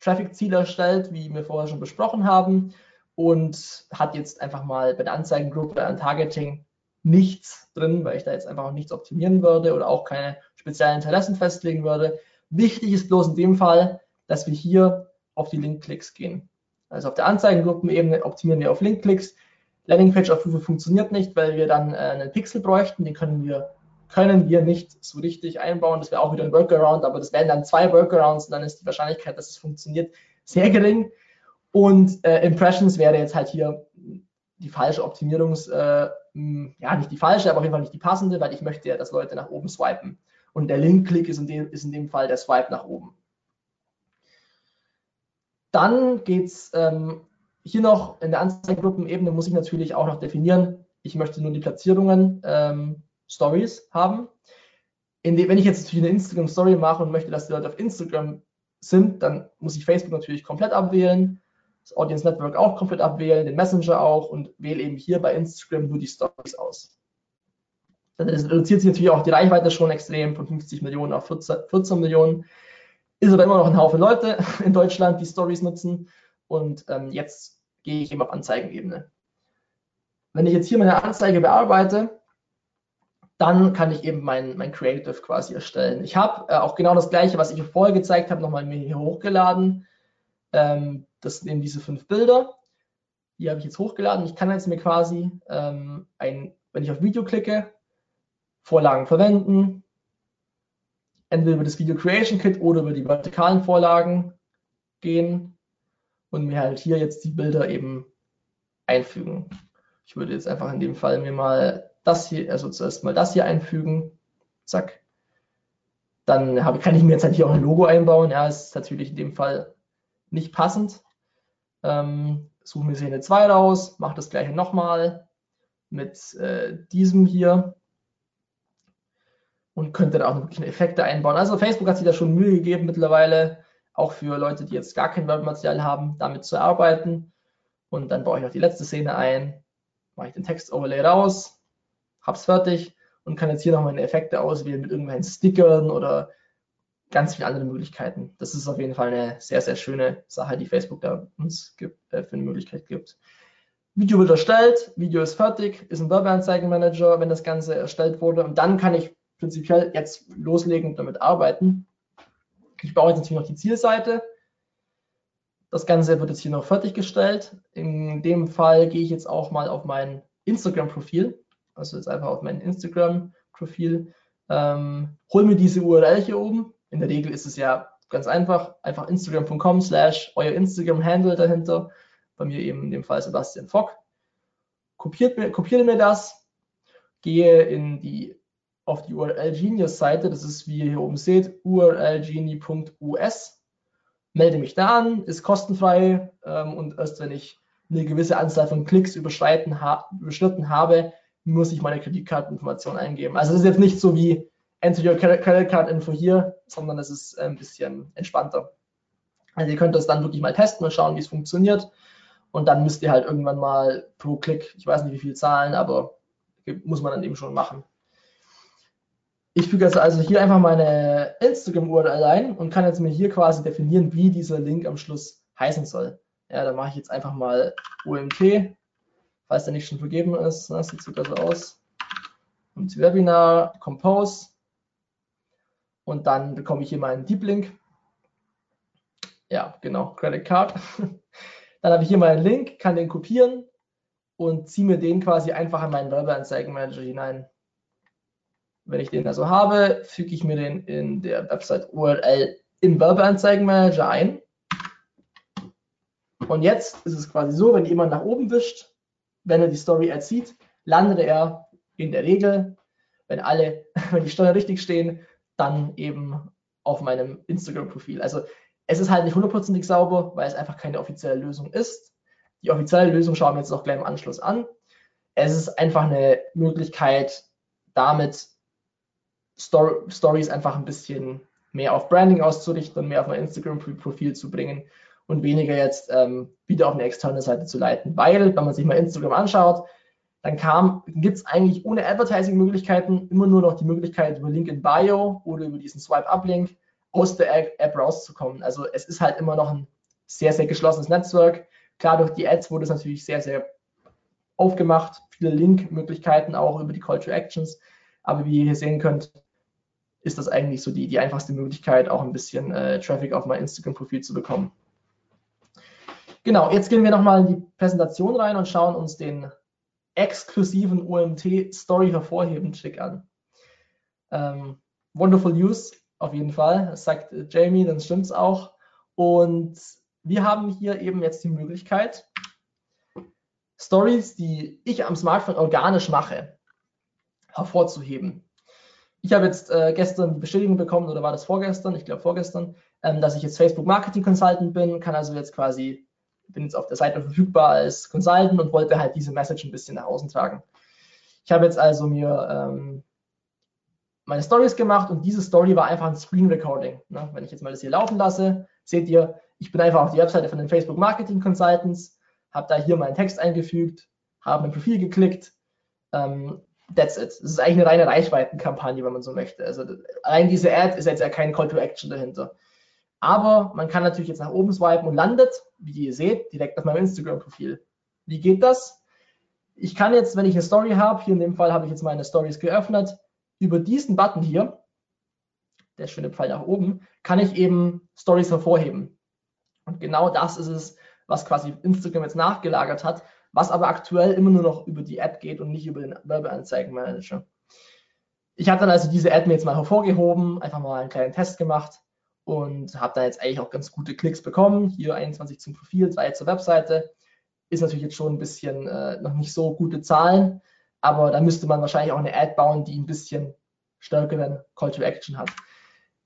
Traffic-Ziel erstellt, wie wir vorher schon besprochen haben, und hat jetzt einfach mal bei der Anzeigengruppe an Targeting nichts drin, weil ich da jetzt einfach auch nichts optimieren würde oder auch keine speziellen Interessen festlegen würde. Wichtig ist bloß in dem Fall, dass wir hier auf die Link-Klicks gehen. Also auf der Anzeigengruppenebene optimieren wir auf Link-Klicks. Landingpage-Aufrufe funktioniert nicht, weil wir dann äh, einen Pixel bräuchten. Den können wir, können wir nicht so richtig einbauen. Das wäre auch wieder ein Workaround, aber das wären dann zwei Workarounds und dann ist die Wahrscheinlichkeit, dass es funktioniert, sehr gering. Und äh, Impressions wäre jetzt halt hier die falsche Optimierungs, äh, ja, nicht die falsche, aber auf jeden Fall nicht die passende, weil ich möchte ja, dass Leute nach oben swipen. Und der Link-Klick ist, in dem, ist in dem Fall der Swipe nach oben. Dann geht es ähm, hier noch in der Anzeigengruppenebene, muss ich natürlich auch noch definieren, ich möchte nur die Platzierungen ähm, Stories haben. De, wenn ich jetzt natürlich eine Instagram-Story mache und möchte, dass die Leute auf Instagram sind, dann muss ich Facebook natürlich komplett abwählen, das Audience Network auch komplett abwählen, den Messenger auch und wähle eben hier bei Instagram nur die Stories aus. Dann reduziert sich natürlich auch die Reichweite schon extrem von 50 Millionen auf 14, 14 Millionen. Ist aber immer noch ein Haufen Leute *laughs* in Deutschland, die Stories nutzen. Und ähm, jetzt gehe ich eben auf Anzeigenebene. Wenn ich jetzt hier meine Anzeige bearbeite, dann kann ich eben mein, mein Creative quasi erstellen. Ich habe äh, auch genau das gleiche, was ich vorher gezeigt habe, nochmal mir hier hochgeladen. Ähm, das sind eben diese fünf Bilder. Die habe ich jetzt hochgeladen. Ich kann jetzt mir quasi ähm, ein, wenn ich auf Video klicke, Vorlagen verwenden, entweder über das Video Creation Kit oder über die vertikalen Vorlagen gehen und mir halt hier jetzt die Bilder eben einfügen. Ich würde jetzt einfach in dem Fall mir mal das hier, also zuerst mal das hier einfügen. Zack. Dann habe, kann ich mir jetzt halt hier auch ein Logo einbauen. Ja, ist natürlich in dem Fall nicht passend. Ähm, suche mir Szene 2 raus, mache das gleiche nochmal mit äh, diesem hier und könnte da auch wirklich Effekte einbauen. Also Facebook hat sich da schon Mühe gegeben mittlerweile, auch für Leute, die jetzt gar kein Werbematerial haben, damit zu arbeiten. Und dann baue ich noch die letzte Szene ein, mache ich den Text-Overlay raus, hab's fertig und kann jetzt hier noch meine Effekte auswählen mit irgendwelchen Stickern oder ganz viele andere Möglichkeiten. Das ist auf jeden Fall eine sehr, sehr schöne Sache, die Facebook da uns gibt, äh, für eine Möglichkeit gibt. Video wird erstellt, Video ist fertig, ist ein Werbeanzeigenmanager, wenn das Ganze erstellt wurde. Und dann kann ich prinzipiell jetzt loslegen und damit arbeiten. Ich baue jetzt natürlich noch die Zielseite. Das Ganze wird jetzt hier noch fertiggestellt. In dem Fall gehe ich jetzt auch mal auf mein Instagram-Profil, also jetzt einfach auf mein Instagram-Profil, ähm, hol mir diese URL hier oben. In der Regel ist es ja ganz einfach, einfach instagram.com slash euer Instagram-Handle dahinter. Bei mir eben in dem Fall Sebastian Fock. Kopiert mir, kopiere mir das, gehe in die auf die URL Genius Seite, das ist wie ihr hier oben seht, urlgenie.us, melde mich da an, ist kostenfrei ähm, und erst wenn ich eine gewisse Anzahl von Klicks überschritten, ha überschritten habe, muss ich meine Kreditkarteninformation eingeben. Also es ist jetzt nicht so wie Enter your Credit Card Info hier, sondern es ist ein bisschen entspannter. Also ihr könnt das dann wirklich mal testen und schauen, wie es funktioniert. Und dann müsst ihr halt irgendwann mal pro Klick, ich weiß nicht wie viel zahlen, aber muss man dann eben schon machen. Ich füge jetzt also hier einfach meine Instagram-URL ein und kann jetzt mir hier quasi definieren, wie dieser Link am Schluss heißen soll. Ja, da mache ich jetzt einfach mal OMT, falls der nicht schon vergeben ist. Das sieht sogar so aus. Und Webinar, Compose. Und dann bekomme ich hier meinen Deep Link. Ja, genau, Credit Card. *laughs* Dann habe ich hier meinen Link, kann den kopieren und ziehe mir den quasi einfach in meinen Werbeanzeigenmanager hinein. Wenn ich den also habe, füge ich mir den in der Website-URL im Werbeanzeigenmanager ein. Und jetzt ist es quasi so, wenn jemand nach oben wischt, wenn er die Story erzieht, landet er in der Regel, wenn alle, *laughs* wenn die Steuern richtig stehen, dann eben auf meinem Instagram-Profil. Also es ist halt nicht hundertprozentig sauber, weil es einfach keine offizielle Lösung ist. Die offizielle Lösung schauen wir jetzt noch gleich im Anschluss an. es ist einfach eine Möglichkeit, damit Stor Stories einfach ein bisschen mehr auf Branding auszurichten, mehr auf mein Instagram-Profil zu bringen und weniger jetzt ähm, wieder auf eine externe Seite zu leiten. Weil, wenn man sich mal Instagram anschaut, dann gibt es eigentlich ohne Advertising-Möglichkeiten immer nur noch die Möglichkeit, über Link in Bio oder über diesen Swipe-Up-Link aus der App rauszukommen. Also es ist halt immer noch ein sehr, sehr geschlossenes Netzwerk. Klar, durch die Ads wurde es natürlich sehr, sehr aufgemacht. Viele Link-Möglichkeiten auch über die Call to Actions. Aber wie ihr hier sehen könnt, ist das eigentlich so die, die einfachste Möglichkeit, auch ein bisschen äh, Traffic auf mein Instagram-Profil zu bekommen. Genau, jetzt gehen wir nochmal in die Präsentation rein und schauen uns den exklusiven OMT Story hervorheben Trick an. Ähm, wonderful News, auf jeden Fall. Sagt äh, Jamie, dann stimmt es auch. Und wir haben hier eben jetzt die Möglichkeit, Stories, die ich am Smartphone organisch mache, hervorzuheben. Ich habe jetzt äh, gestern Bestätigung bekommen, oder war das vorgestern? Ich glaube vorgestern, ähm, dass ich jetzt Facebook Marketing Consultant bin, kann also jetzt quasi, bin jetzt auf der Seite verfügbar als Consultant und wollte halt diese Message ein bisschen nach außen tragen. Ich habe jetzt also mir ähm, meine Stories gemacht und diese Story war einfach ein Screen Recording. Ne? Wenn ich jetzt mal das hier laufen lasse, seht ihr, ich bin einfach auf die Webseite von den Facebook Marketing Consultants, habe da hier meinen Text eingefügt, habe mein Profil geklickt, ähm, that's it. Es ist eigentlich eine reine Reichweitenkampagne, wenn man so möchte. Also allein diese Ad ist jetzt ja kein Call to Action dahinter. Aber man kann natürlich jetzt nach oben swipen und landet, wie ihr seht, direkt auf meinem Instagram-Profil. Wie geht das? Ich kann jetzt, wenn ich eine Story habe, hier in dem Fall habe ich jetzt meine Stories geöffnet, über diesen Button hier, der schöne Pfeil nach oben, kann ich eben Stories hervorheben. Und genau das ist es, was quasi Instagram jetzt nachgelagert hat was aber aktuell immer nur noch über die Ad geht und nicht über den Werbeanzeigenmanager. Ich habe dann also diese Ad mir jetzt mal hervorgehoben, einfach mal einen kleinen Test gemacht und habe da jetzt eigentlich auch ganz gute Klicks bekommen. Hier 21 zum Profil, 3 zur Webseite. Ist natürlich jetzt schon ein bisschen äh, noch nicht so gute Zahlen, aber da müsste man wahrscheinlich auch eine Ad bauen, die ein bisschen stärkeren Call to Action hat.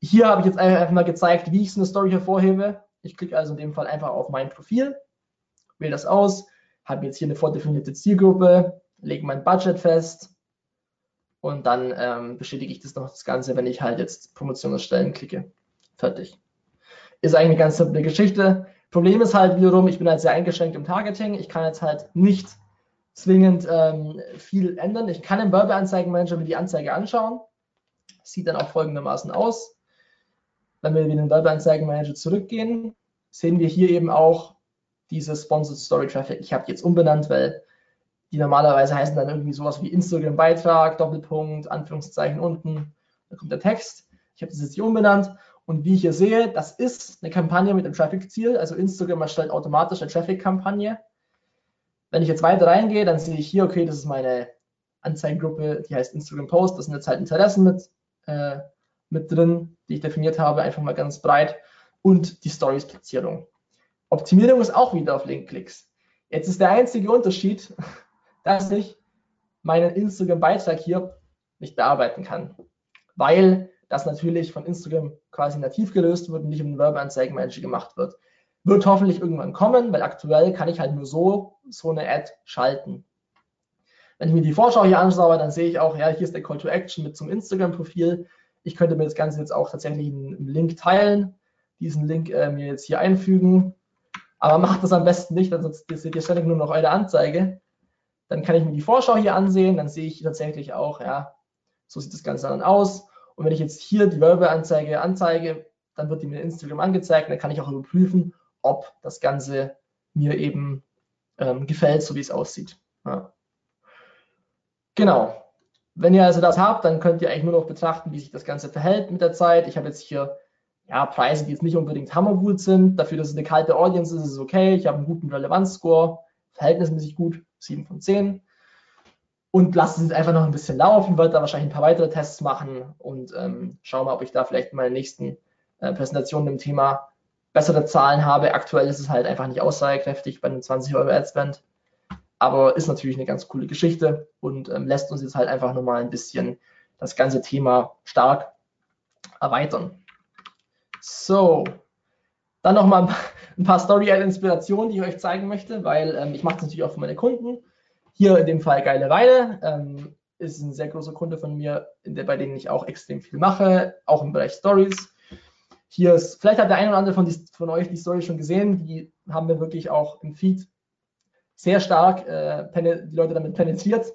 Hier habe ich jetzt einfach mal gezeigt, wie ich so eine Story hervorhebe. Ich klicke also in dem Fall einfach auf mein Profil, wähle das aus, habe jetzt hier eine vordefinierte Zielgruppe, lege mein Budget fest und dann ähm, bestätige ich das noch das Ganze, wenn ich halt jetzt Promotion erstellen klicke. Fertig. Ist eigentlich eine ganz simple Geschichte. Problem ist halt wiederum, ich bin halt sehr eingeschränkt im Targeting. Ich kann jetzt halt nicht zwingend ähm, viel ändern. Ich kann im Werbeanzeigenmanager mir die Anzeige anschauen. Sieht dann auch folgendermaßen aus. Wenn wir in den Werbeanzeigenmanager zurückgehen, sehen wir hier eben auch diese Sponsored Story Traffic. Ich habe die jetzt umbenannt, weil die normalerweise heißen dann irgendwie sowas wie Instagram Beitrag, Doppelpunkt, Anführungszeichen unten, da kommt der Text. Ich habe das jetzt hier umbenannt und wie ich hier sehe, das ist eine Kampagne mit einem Traffic-Ziel. Also Instagram erstellt automatisch eine Traffic-Kampagne. Wenn ich jetzt weiter reingehe, dann sehe ich hier, okay, das ist meine Anzeigengruppe, die heißt Instagram Post. Das sind jetzt halt Interessen mit, äh, mit drin, die ich definiert habe, einfach mal ganz breit. Und die Stories-Platzierung. Optimierung ist auch wieder auf Link-Klicks. Jetzt ist der einzige Unterschied, *laughs* dass ich meinen Instagram-Beitrag hier nicht bearbeiten kann, weil das natürlich von Instagram quasi nativ gelöst wird und nicht im Werbeanzeigenmanager gemacht wird. Wird hoffentlich irgendwann kommen, weil aktuell kann ich halt nur so so eine Ad schalten. Wenn ich mir die Vorschau hier anschaue, dann sehe ich auch, ja, hier ist der Call to Action mit zum Instagram-Profil. Ich könnte mir das Ganze jetzt auch tatsächlich im Link teilen, diesen Link äh, mir jetzt hier einfügen aber macht das am besten nicht, sonst seht ihr ständig nur noch eure Anzeige. Dann kann ich mir die Vorschau hier ansehen, dann sehe ich tatsächlich auch, ja, so sieht das Ganze dann aus. Und wenn ich jetzt hier die Werbeanzeige anzeige, dann wird die mir in Instagram angezeigt. Dann kann ich auch überprüfen, ob das Ganze mir eben ähm, gefällt, so wie es aussieht. Ja. Genau. Wenn ihr also das habt, dann könnt ihr eigentlich nur noch betrachten, wie sich das Ganze verhält mit der Zeit. Ich habe jetzt hier ja, Preise, die jetzt nicht unbedingt hammergut sind. Dafür, dass es eine kalte Audience ist, ist es okay. Ich habe einen guten Relevanzscore, verhältnismäßig gut, 7 von 10. Und lasse es jetzt einfach noch ein bisschen laufen, werde da wahrscheinlich ein paar weitere Tests machen und ähm, schaue mal, ob ich da vielleicht in meiner nächsten äh, Präsentation im Thema bessere Zahlen habe. Aktuell ist es halt einfach nicht aussagekräftig bei einem 20 Euro Adspend. Aber ist natürlich eine ganz coole Geschichte und ähm, lässt uns jetzt halt einfach nochmal ein bisschen das ganze Thema stark erweitern. So, dann nochmal *laughs* ein paar Story-Inspirationen, die ich euch zeigen möchte, weil ähm, ich mache das natürlich auch für meine Kunden. Hier in dem Fall geile Weine. Ähm, ist ein sehr großer Kunde von mir, der, bei denen ich auch extrem viel mache, auch im Bereich Stories. Hier ist, vielleicht hat der eine oder andere von, die, von euch die Story schon gesehen, die haben wir wirklich auch im Feed sehr stark äh, die Leute damit penetriert.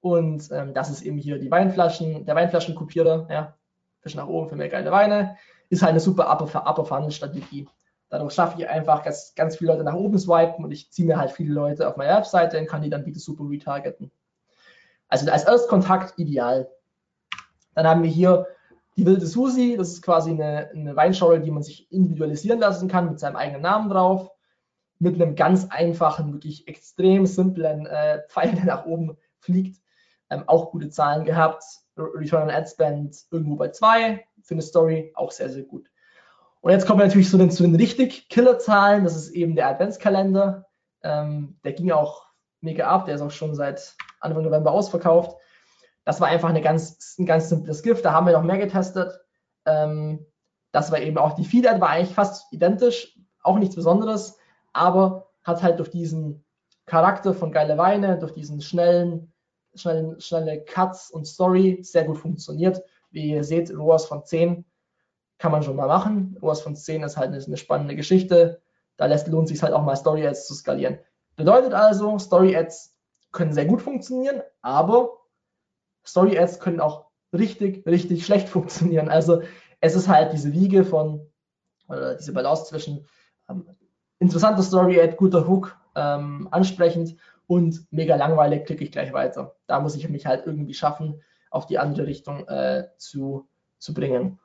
Und ähm, das ist eben hier die Weinflaschen, der Weinflaschenkopierer, ja, Fisch nach oben für mehr geile Weine, ist halt eine super Upper-Funnel-Strategie. Dadurch schaffe ich einfach, dass ganz viele Leute nach oben swipen und ich ziehe mir halt viele Leute auf meine Webseite und kann die dann wieder super retargeten. Also als Erstkontakt ideal. Dann haben wir hier die wilde Susi, das ist quasi eine, eine Weinschorle, die man sich individualisieren lassen kann mit seinem eigenen Namen drauf, mit einem ganz einfachen, wirklich extrem simplen äh, Pfeil, der nach oben fliegt. Ähm, auch gute Zahlen gehabt. Return on Ad Spend irgendwo bei zwei für eine Story, auch sehr, sehr gut. Und jetzt kommen wir natürlich zu den, zu den richtig Killerzahlen. Das ist eben der Adventskalender. Ähm, der ging auch mega ab. Der ist auch schon seit Anfang November ausverkauft. Das war einfach eine ganz, ein ganz simples Gift. Da haben wir noch mehr getestet. Ähm, das war eben auch die Feed-Ad, war eigentlich fast identisch, auch nichts Besonderes, aber hat halt durch diesen Charakter von geile Weine, durch diesen schnellen, schnellen, schnelle Cuts und Story sehr gut funktioniert. Wie ihr seht, ROAS von 10 kann man schon mal machen. ROAS von 10 ist halt eine, eine spannende Geschichte. Da lässt, lohnt sich halt auch mal Story Ads zu skalieren. Bedeutet also, Story Ads können sehr gut funktionieren, aber Story Ads können auch richtig, richtig schlecht *laughs* funktionieren. Also es ist halt diese Wiege von, oder diese Balance zwischen ähm, interessanter Story Ad, guter Hook, ähm, ansprechend und mega langweilig, klicke ich gleich weiter. Da muss ich mich halt irgendwie schaffen, auf die andere Richtung äh, zu, zu bringen.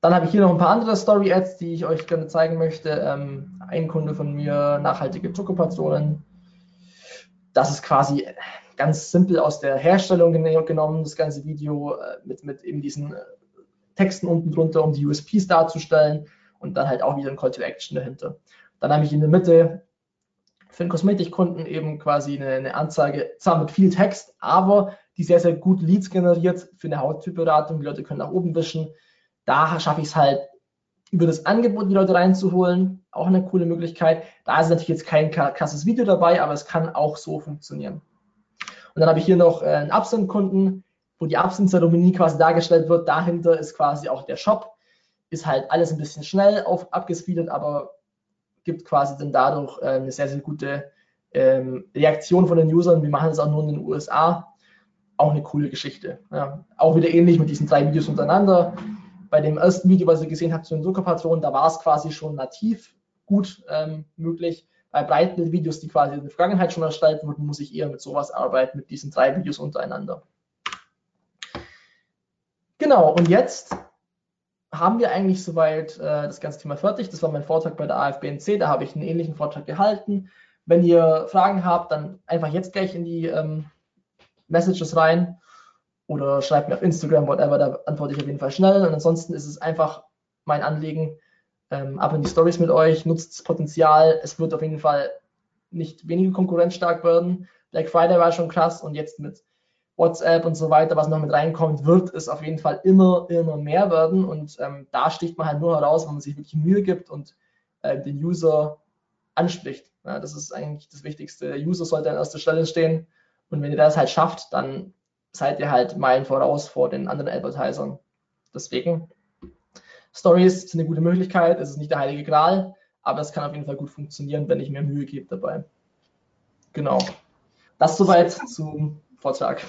Dann habe ich hier noch ein paar andere Story-Ads, die ich euch gerne zeigen möchte. Ähm, ein Kunde von mir, nachhaltige Schokopatronen. Das ist quasi ganz simpel aus der Herstellung genommen, das ganze Video äh, mit, mit eben diesen äh, Texten unten drunter, um die USPs darzustellen und dann halt auch wieder ein Call to Action dahinter. Dann habe ich in der Mitte für den Kosmetikkunden eben quasi eine, eine Anzeige, zwar mit viel Text, aber die sehr, sehr gut Leads generiert für eine Hauttypberatung. Die Leute können nach oben wischen da schaffe ich es halt, über das Angebot die Leute reinzuholen. Auch eine coole Möglichkeit. Da ist natürlich jetzt kein krasses Video dabei, aber es kann auch so funktionieren. Und dann habe ich hier noch äh, einen Absent-Kunden, wo die Absent-Zeremonie quasi dargestellt wird. Dahinter ist quasi auch der Shop. Ist halt alles ein bisschen schnell auf, abgespeedet, aber gibt quasi dann dadurch äh, eine sehr, sehr gute ähm, Reaktion von den Usern. Wir machen es auch nur in den USA. Auch eine coole Geschichte. Ja. Auch wieder ähnlich mit diesen drei Videos untereinander bei dem ersten Video, was ihr gesehen habt zu den Zuckerpatronen, da war es quasi schon nativ gut ähm, möglich. Bei breiten Videos, die quasi in der Vergangenheit schon erstellt wurden, muss ich eher mit sowas arbeiten, mit diesen drei Videos untereinander. Genau, und jetzt haben wir eigentlich soweit äh, das ganze Thema fertig. Das war mein Vortrag bei der AFBNC, da habe ich einen ähnlichen Vortrag gehalten. Wenn ihr Fragen habt, dann einfach jetzt gleich in die ähm, Messages rein oder schreibt mir auf Instagram, whatever, da antworte ich auf jeden Fall schnell. Und ansonsten ist es einfach mein Anliegen, ähm, ab in die Stories mit euch, nutzt das Potenzial. Es wird auf jeden Fall nicht weniger konkurrenzstark werden. Black Friday war schon krass und jetzt mit WhatsApp und so weiter, was noch mit reinkommt, wird es auf jeden Fall immer, immer mehr werden. Und ähm, da sticht man halt nur heraus, wenn man sich wirklich Mühe gibt und äh, den User anspricht. Ja, das ist eigentlich das Wichtigste. Der User sollte an erster Stelle stehen. Und wenn ihr das halt schafft, dann seid ihr halt Meilen voraus vor den anderen Advertisern. Deswegen, Stories sind eine gute Möglichkeit, es ist nicht der heilige Gral, aber es kann auf jeden Fall gut funktionieren, wenn ich mir Mühe gebe dabei. Genau. Das soweit zum Vortrag.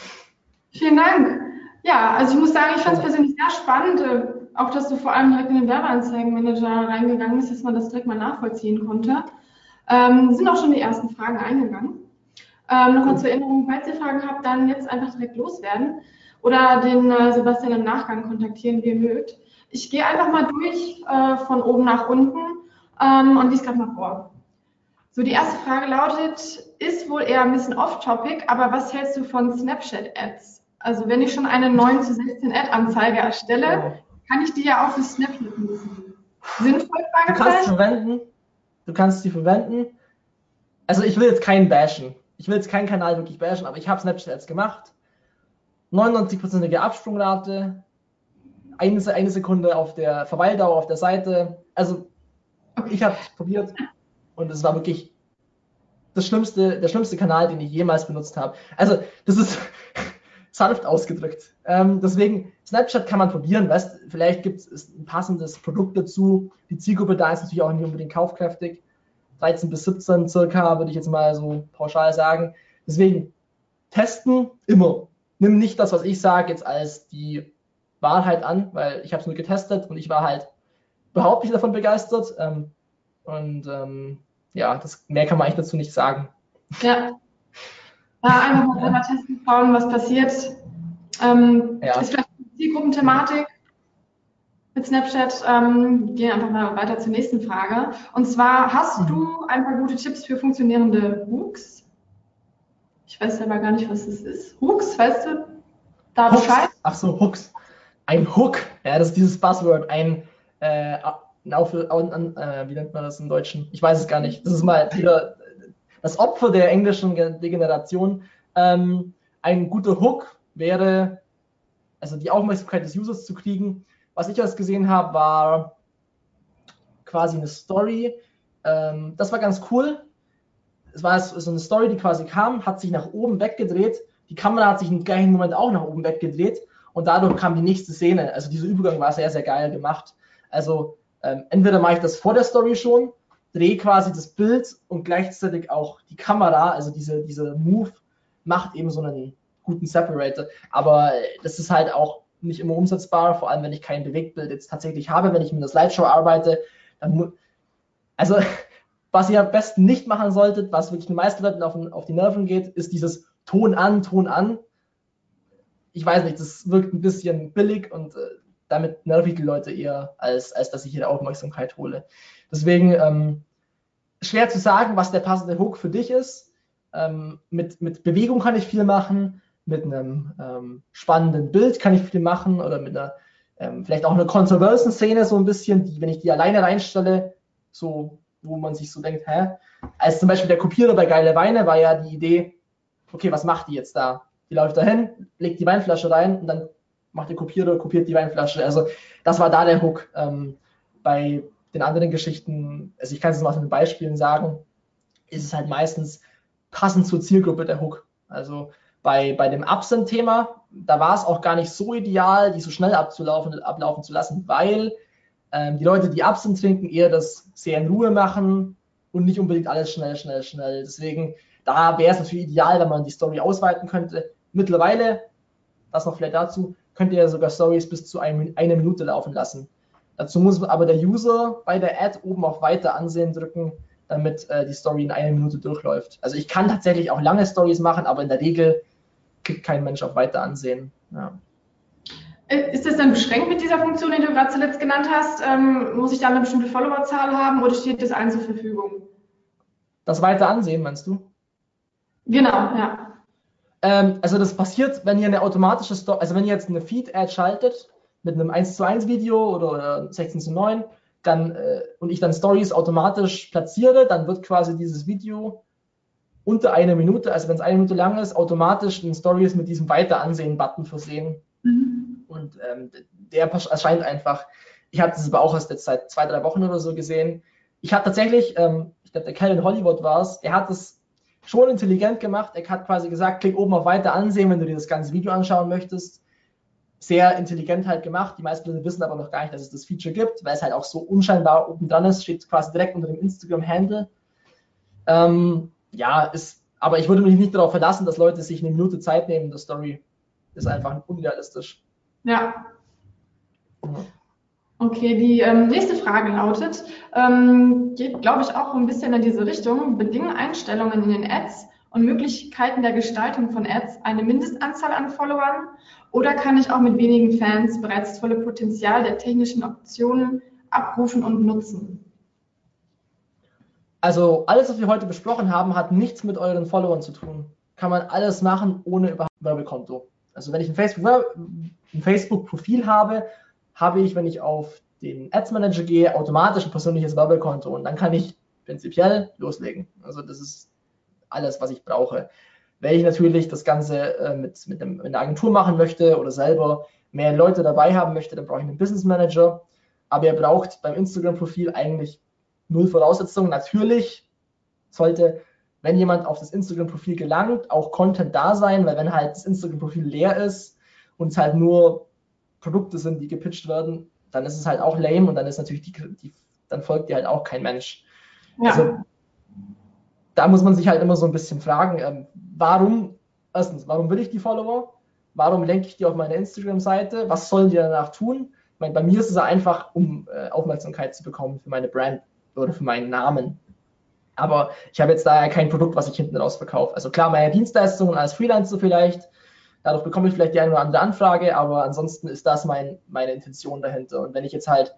Vielen Dank. Ja, also ich muss sagen, ich fand es persönlich sehr spannend, äh, auch dass du vor allem direkt in den Werbeanzeigenmanager reingegangen bist, dass man das direkt mal nachvollziehen konnte. Ähm, sind auch schon die ersten Fragen eingegangen. Ähm, Nochmal zur Erinnerung, falls ihr Fragen habt, dann jetzt einfach direkt loswerden oder den äh, Sebastian im Nachgang kontaktieren, wie ihr mögt. Ich gehe einfach mal durch äh, von oben nach unten ähm, und lese gerade mal vor. So, die erste Frage lautet, ist wohl eher ein bisschen off-topic, aber was hältst du von Snapchat-Ads? Also wenn ich schon eine 9 zu 16 Ad-Anzeige erstelle, kann ich die ja auch für Snapchat nutzen. Sinnvoll? Du kannst sie verwenden. Du kannst sie verwenden. Also ich will jetzt keinen bashen ich will jetzt keinen Kanal wirklich bashen, aber ich habe Snapchat jetzt gemacht. 99%ige Absprungrate, eine, eine Sekunde auf der Verweildauer auf der Seite. Also ich habe probiert und es war wirklich das schlimmste, der schlimmste Kanal, den ich jemals benutzt habe. Also, das ist *laughs* sanft ausgedrückt. Ähm, deswegen, Snapchat kann man probieren, weißt, vielleicht gibt es ein passendes Produkt dazu. Die Zielgruppe da ist natürlich auch nicht unbedingt kaufkräftig. 13 bis 17 circa, würde ich jetzt mal so pauschal sagen. Deswegen, testen immer. Nimm nicht das, was ich sage, jetzt als die Wahrheit an, weil ich habe es nur getestet und ich war halt überhaupt nicht davon begeistert. Ähm, und ähm, ja, das mehr kann man eigentlich dazu nicht sagen. Ja. Ja, einfach mal selber testen, schauen, was passiert. Ähm, ja. Ist vielleicht Zielgruppenthematik mit Snapchat. Ähm, gehen einfach mal weiter zur nächsten Frage. Und zwar, hast mhm. du ein paar gute Tipps für funktionierende Hooks? Ich weiß aber gar nicht, was das ist. Hooks, weißt du? Da Hooks. Bescheid? Ach so, Hooks. Ein Hook, ja, das ist dieses Buzzword, ein äh, auf, an, äh, wie nennt man das im Deutschen? Ich weiß es gar nicht. Das ist mal wieder das Opfer der englischen Degeneration. Ähm, ein guter Hook wäre, also die Aufmerksamkeit des Users zu kriegen. Was ich als gesehen habe, war quasi eine Story. Ähm, das war ganz cool. Es war so eine Story, die quasi kam, hat sich nach oben weggedreht. Die Kamera hat sich im gleichen Moment auch nach oben weggedreht und dadurch kam die nächste Szene. Also dieser Übergang war sehr, sehr geil gemacht. Also ähm, entweder mache ich das vor der Story schon, drehe quasi das Bild und gleichzeitig auch die Kamera, also diese, diese Move macht eben so einen guten Separator. Aber das ist halt auch nicht immer umsetzbar, vor allem wenn ich kein Bewegtbild jetzt tatsächlich habe, wenn ich mit der Slideshow arbeite, dann also *laughs* was ihr am besten nicht machen solltet, was wirklich den meisten Leuten auf, auf die Nerven geht, ist dieses Ton an, Ton an. Ich weiß nicht, das wirkt ein bisschen billig und äh, damit nerv ich die Leute eher, als, als dass ich ihre Aufmerksamkeit hole. Deswegen ähm, schwer zu sagen, was der passende Hook für dich ist. Ähm, mit, mit Bewegung kann ich viel machen, mit einem ähm, spannenden Bild kann ich viel machen oder mit einer ähm, vielleicht auch einer kontroversen Szene so ein bisschen, die, wenn ich die alleine reinstelle, so, wo man sich so denkt, hä? Als zum Beispiel der Kopierer bei Geile Weine war ja die Idee, okay, was macht die jetzt da? Die läuft dahin, legt die Weinflasche rein und dann macht der Kopierer, kopiert die Weinflasche. Also das war da der Hook. Ähm, bei den anderen Geschichten, also ich kann es mal mit Beispielen sagen, ist es halt meistens passend zur Zielgruppe der Hook. Also bei, bei dem Absent-Thema, da war es auch gar nicht so ideal, die so schnell abzulaufen, ablaufen zu lassen, weil ähm, die Leute, die Absent trinken, eher das sehr in Ruhe machen und nicht unbedingt alles schnell, schnell, schnell. Deswegen, da wäre es natürlich ideal, wenn man die Story ausweiten könnte. Mittlerweile, das noch vielleicht dazu, könnt ihr sogar Stories bis zu ein, einer Minute laufen lassen. Dazu muss aber der User bei der Ad oben auf Weiter ansehen drücken, damit äh, die Story in einer Minute durchläuft. Also ich kann tatsächlich auch lange Stories machen, aber in der Regel klickt kein Mensch auf Weiter ansehen. Ja. Äh, ist das dann beschränkt mit dieser Funktion, die du gerade zuletzt genannt hast? Ähm, muss ich da eine bestimmte Followerzahl haben oder steht das allen zur Verfügung? Das Weiter ansehen, meinst du? Genau, ja. Ähm, also das passiert, wenn ihr eine automatische Story, also wenn ihr jetzt eine Feed-Ad schaltet mit einem 1 zu 1 Video oder, oder 16 zu 9, dann, äh, und ich dann Stories automatisch platziere, dann wird quasi dieses Video unter einer Minute, also wenn es eine Minute lang ist, automatisch in Stories mit diesem Weiter-Ansehen-Button versehen. Mhm. Und ähm, der erscheint einfach. Ich habe das aber auch erst jetzt seit zwei, drei Wochen oder so gesehen. Ich habe tatsächlich, ähm, ich glaube, der Kevin Hollywood war es, er hat es schon intelligent gemacht. Er hat quasi gesagt, klick oben auf Weiter ansehen, wenn du dir das ganze Video anschauen möchtest. Sehr intelligent halt gemacht. Die meisten Leute wissen aber noch gar nicht, dass es das Feature gibt, weil es halt auch so unscheinbar oben dran ist. Steht quasi direkt unter dem Instagram-Handle. Ähm, ja, ist, aber ich würde mich nicht darauf verlassen, dass Leute sich eine Minute Zeit nehmen. Das Story ist einfach unrealistisch. Ja. Okay, die ähm, nächste Frage lautet, ähm, geht, glaube ich, auch ein bisschen in diese Richtung. Bedingen Einstellungen in den Ads und Möglichkeiten der Gestaltung von Ads eine Mindestanzahl an Followern oder kann ich auch mit wenigen Fans bereits das volle Potenzial der technischen Optionen abrufen und nutzen? Also alles, was wir heute besprochen haben, hat nichts mit euren Followern zu tun. Kann man alles machen ohne überhaupt ein Werbekonto. Also wenn ich ein Facebook-Profil Facebook habe, habe ich, wenn ich auf den Ads Manager gehe, automatisch ein persönliches Werbekonto und dann kann ich prinzipiell loslegen. Also das ist alles, was ich brauche. Wenn ich natürlich das Ganze äh, mit, mit, einem, mit einer Agentur machen möchte oder selber mehr Leute dabei haben möchte, dann brauche ich einen Business Manager. Aber ihr braucht beim Instagram-Profil eigentlich null Voraussetzungen. Natürlich sollte wenn jemand auf das Instagram-Profil gelangt, auch Content da sein, weil wenn halt das Instagram-Profil leer ist und es halt nur Produkte sind, die gepitcht werden, dann ist es halt auch lame und dann ist natürlich die, die dann folgt dir halt auch kein Mensch. Ja. Also da muss man sich halt immer so ein bisschen fragen, ähm, warum, erstens, warum will ich die Follower? Warum lenke ich die auf meine Instagram-Seite? Was sollen die danach tun? Ich meine, bei mir ist es einfach, um äh, Aufmerksamkeit zu bekommen für meine Brand oder für meinen Namen. Aber ich habe jetzt daher kein Produkt, was ich hinten raus verkaufe. Also klar, meine Dienstleistungen als Freelancer vielleicht, dadurch bekomme ich vielleicht die eine oder andere Anfrage, aber ansonsten ist das mein, meine Intention dahinter. Und wenn ich jetzt halt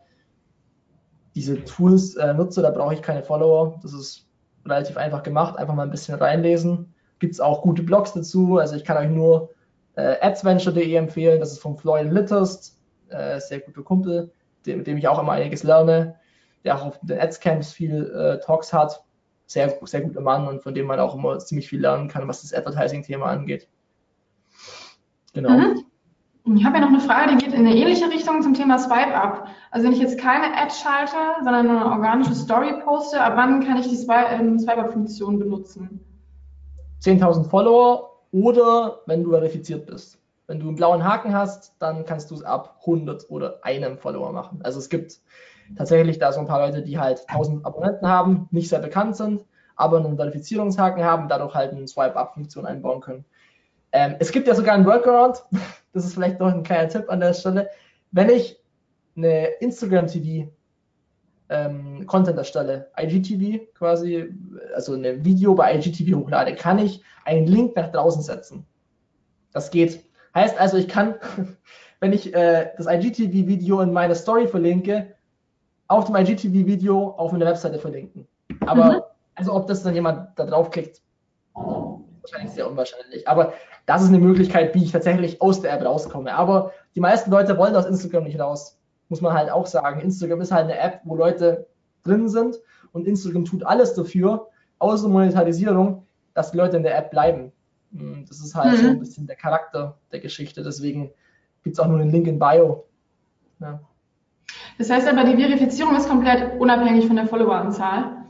diese Tools äh, nutze, da brauche ich keine Follower. Das ist relativ einfach gemacht, einfach mal ein bisschen reinlesen. Gibt es auch gute Blogs dazu. Also ich kann euch nur äh, adsventure.de empfehlen. Das ist von Floyd Litterst, äh, sehr guter Kumpel, dem, mit dem ich auch immer einiges lerne, der auch auf den Adscamps viel äh, Talks hat. Sehr, sehr guter Mann und von dem man auch immer ziemlich viel lernen kann, was das Advertising-Thema angeht. Genau. Mhm. Ich habe ja noch eine Frage, die geht in eine ähnliche Richtung zum Thema Swipe Up. Also wenn ich jetzt keine Ad schalte, sondern eine organische Story poste, ab wann kann ich die ähm, Swipe Up Funktion benutzen? 10.000 Follower oder wenn du verifiziert bist. Wenn du einen blauen Haken hast, dann kannst du es ab 100 oder einem Follower machen. Also es gibt tatsächlich da so ein paar Leute, die halt 1000 Abonnenten haben, nicht sehr bekannt sind, aber einen Verifizierungshaken haben, dadurch halt eine Swipe-Up-Funktion einbauen können. Ähm, es gibt ja sogar einen Workaround, *laughs* das ist vielleicht noch ein kleiner Tipp an der Stelle. Wenn ich eine Instagram TV ähm, Content erstelle, IGTV quasi, also ein Video bei IGTV hochlade, kann ich einen Link nach draußen setzen. Das geht. Heißt also, ich kann, *laughs* wenn ich äh, das IGTV-Video in meine Story verlinke, auf dem IGTV-Video auf meine Webseite verlinken. Aber, mhm. also ob das dann jemand da draufklickt, wahrscheinlich sehr unwahrscheinlich. Aber das ist eine Möglichkeit, wie ich tatsächlich aus der App rauskomme. Aber die meisten Leute wollen aus Instagram nicht raus. Muss man halt auch sagen. Instagram ist halt eine App, wo Leute drin sind und Instagram tut alles dafür, außer Monetarisierung, dass die Leute in der App bleiben. Hm, das ist halt mhm. so ein bisschen der Charakter der Geschichte. Deswegen gibt es auch nur den Link in Bio. Ja. Das heißt aber, die Verifizierung ist komplett unabhängig von der Followeranzahl.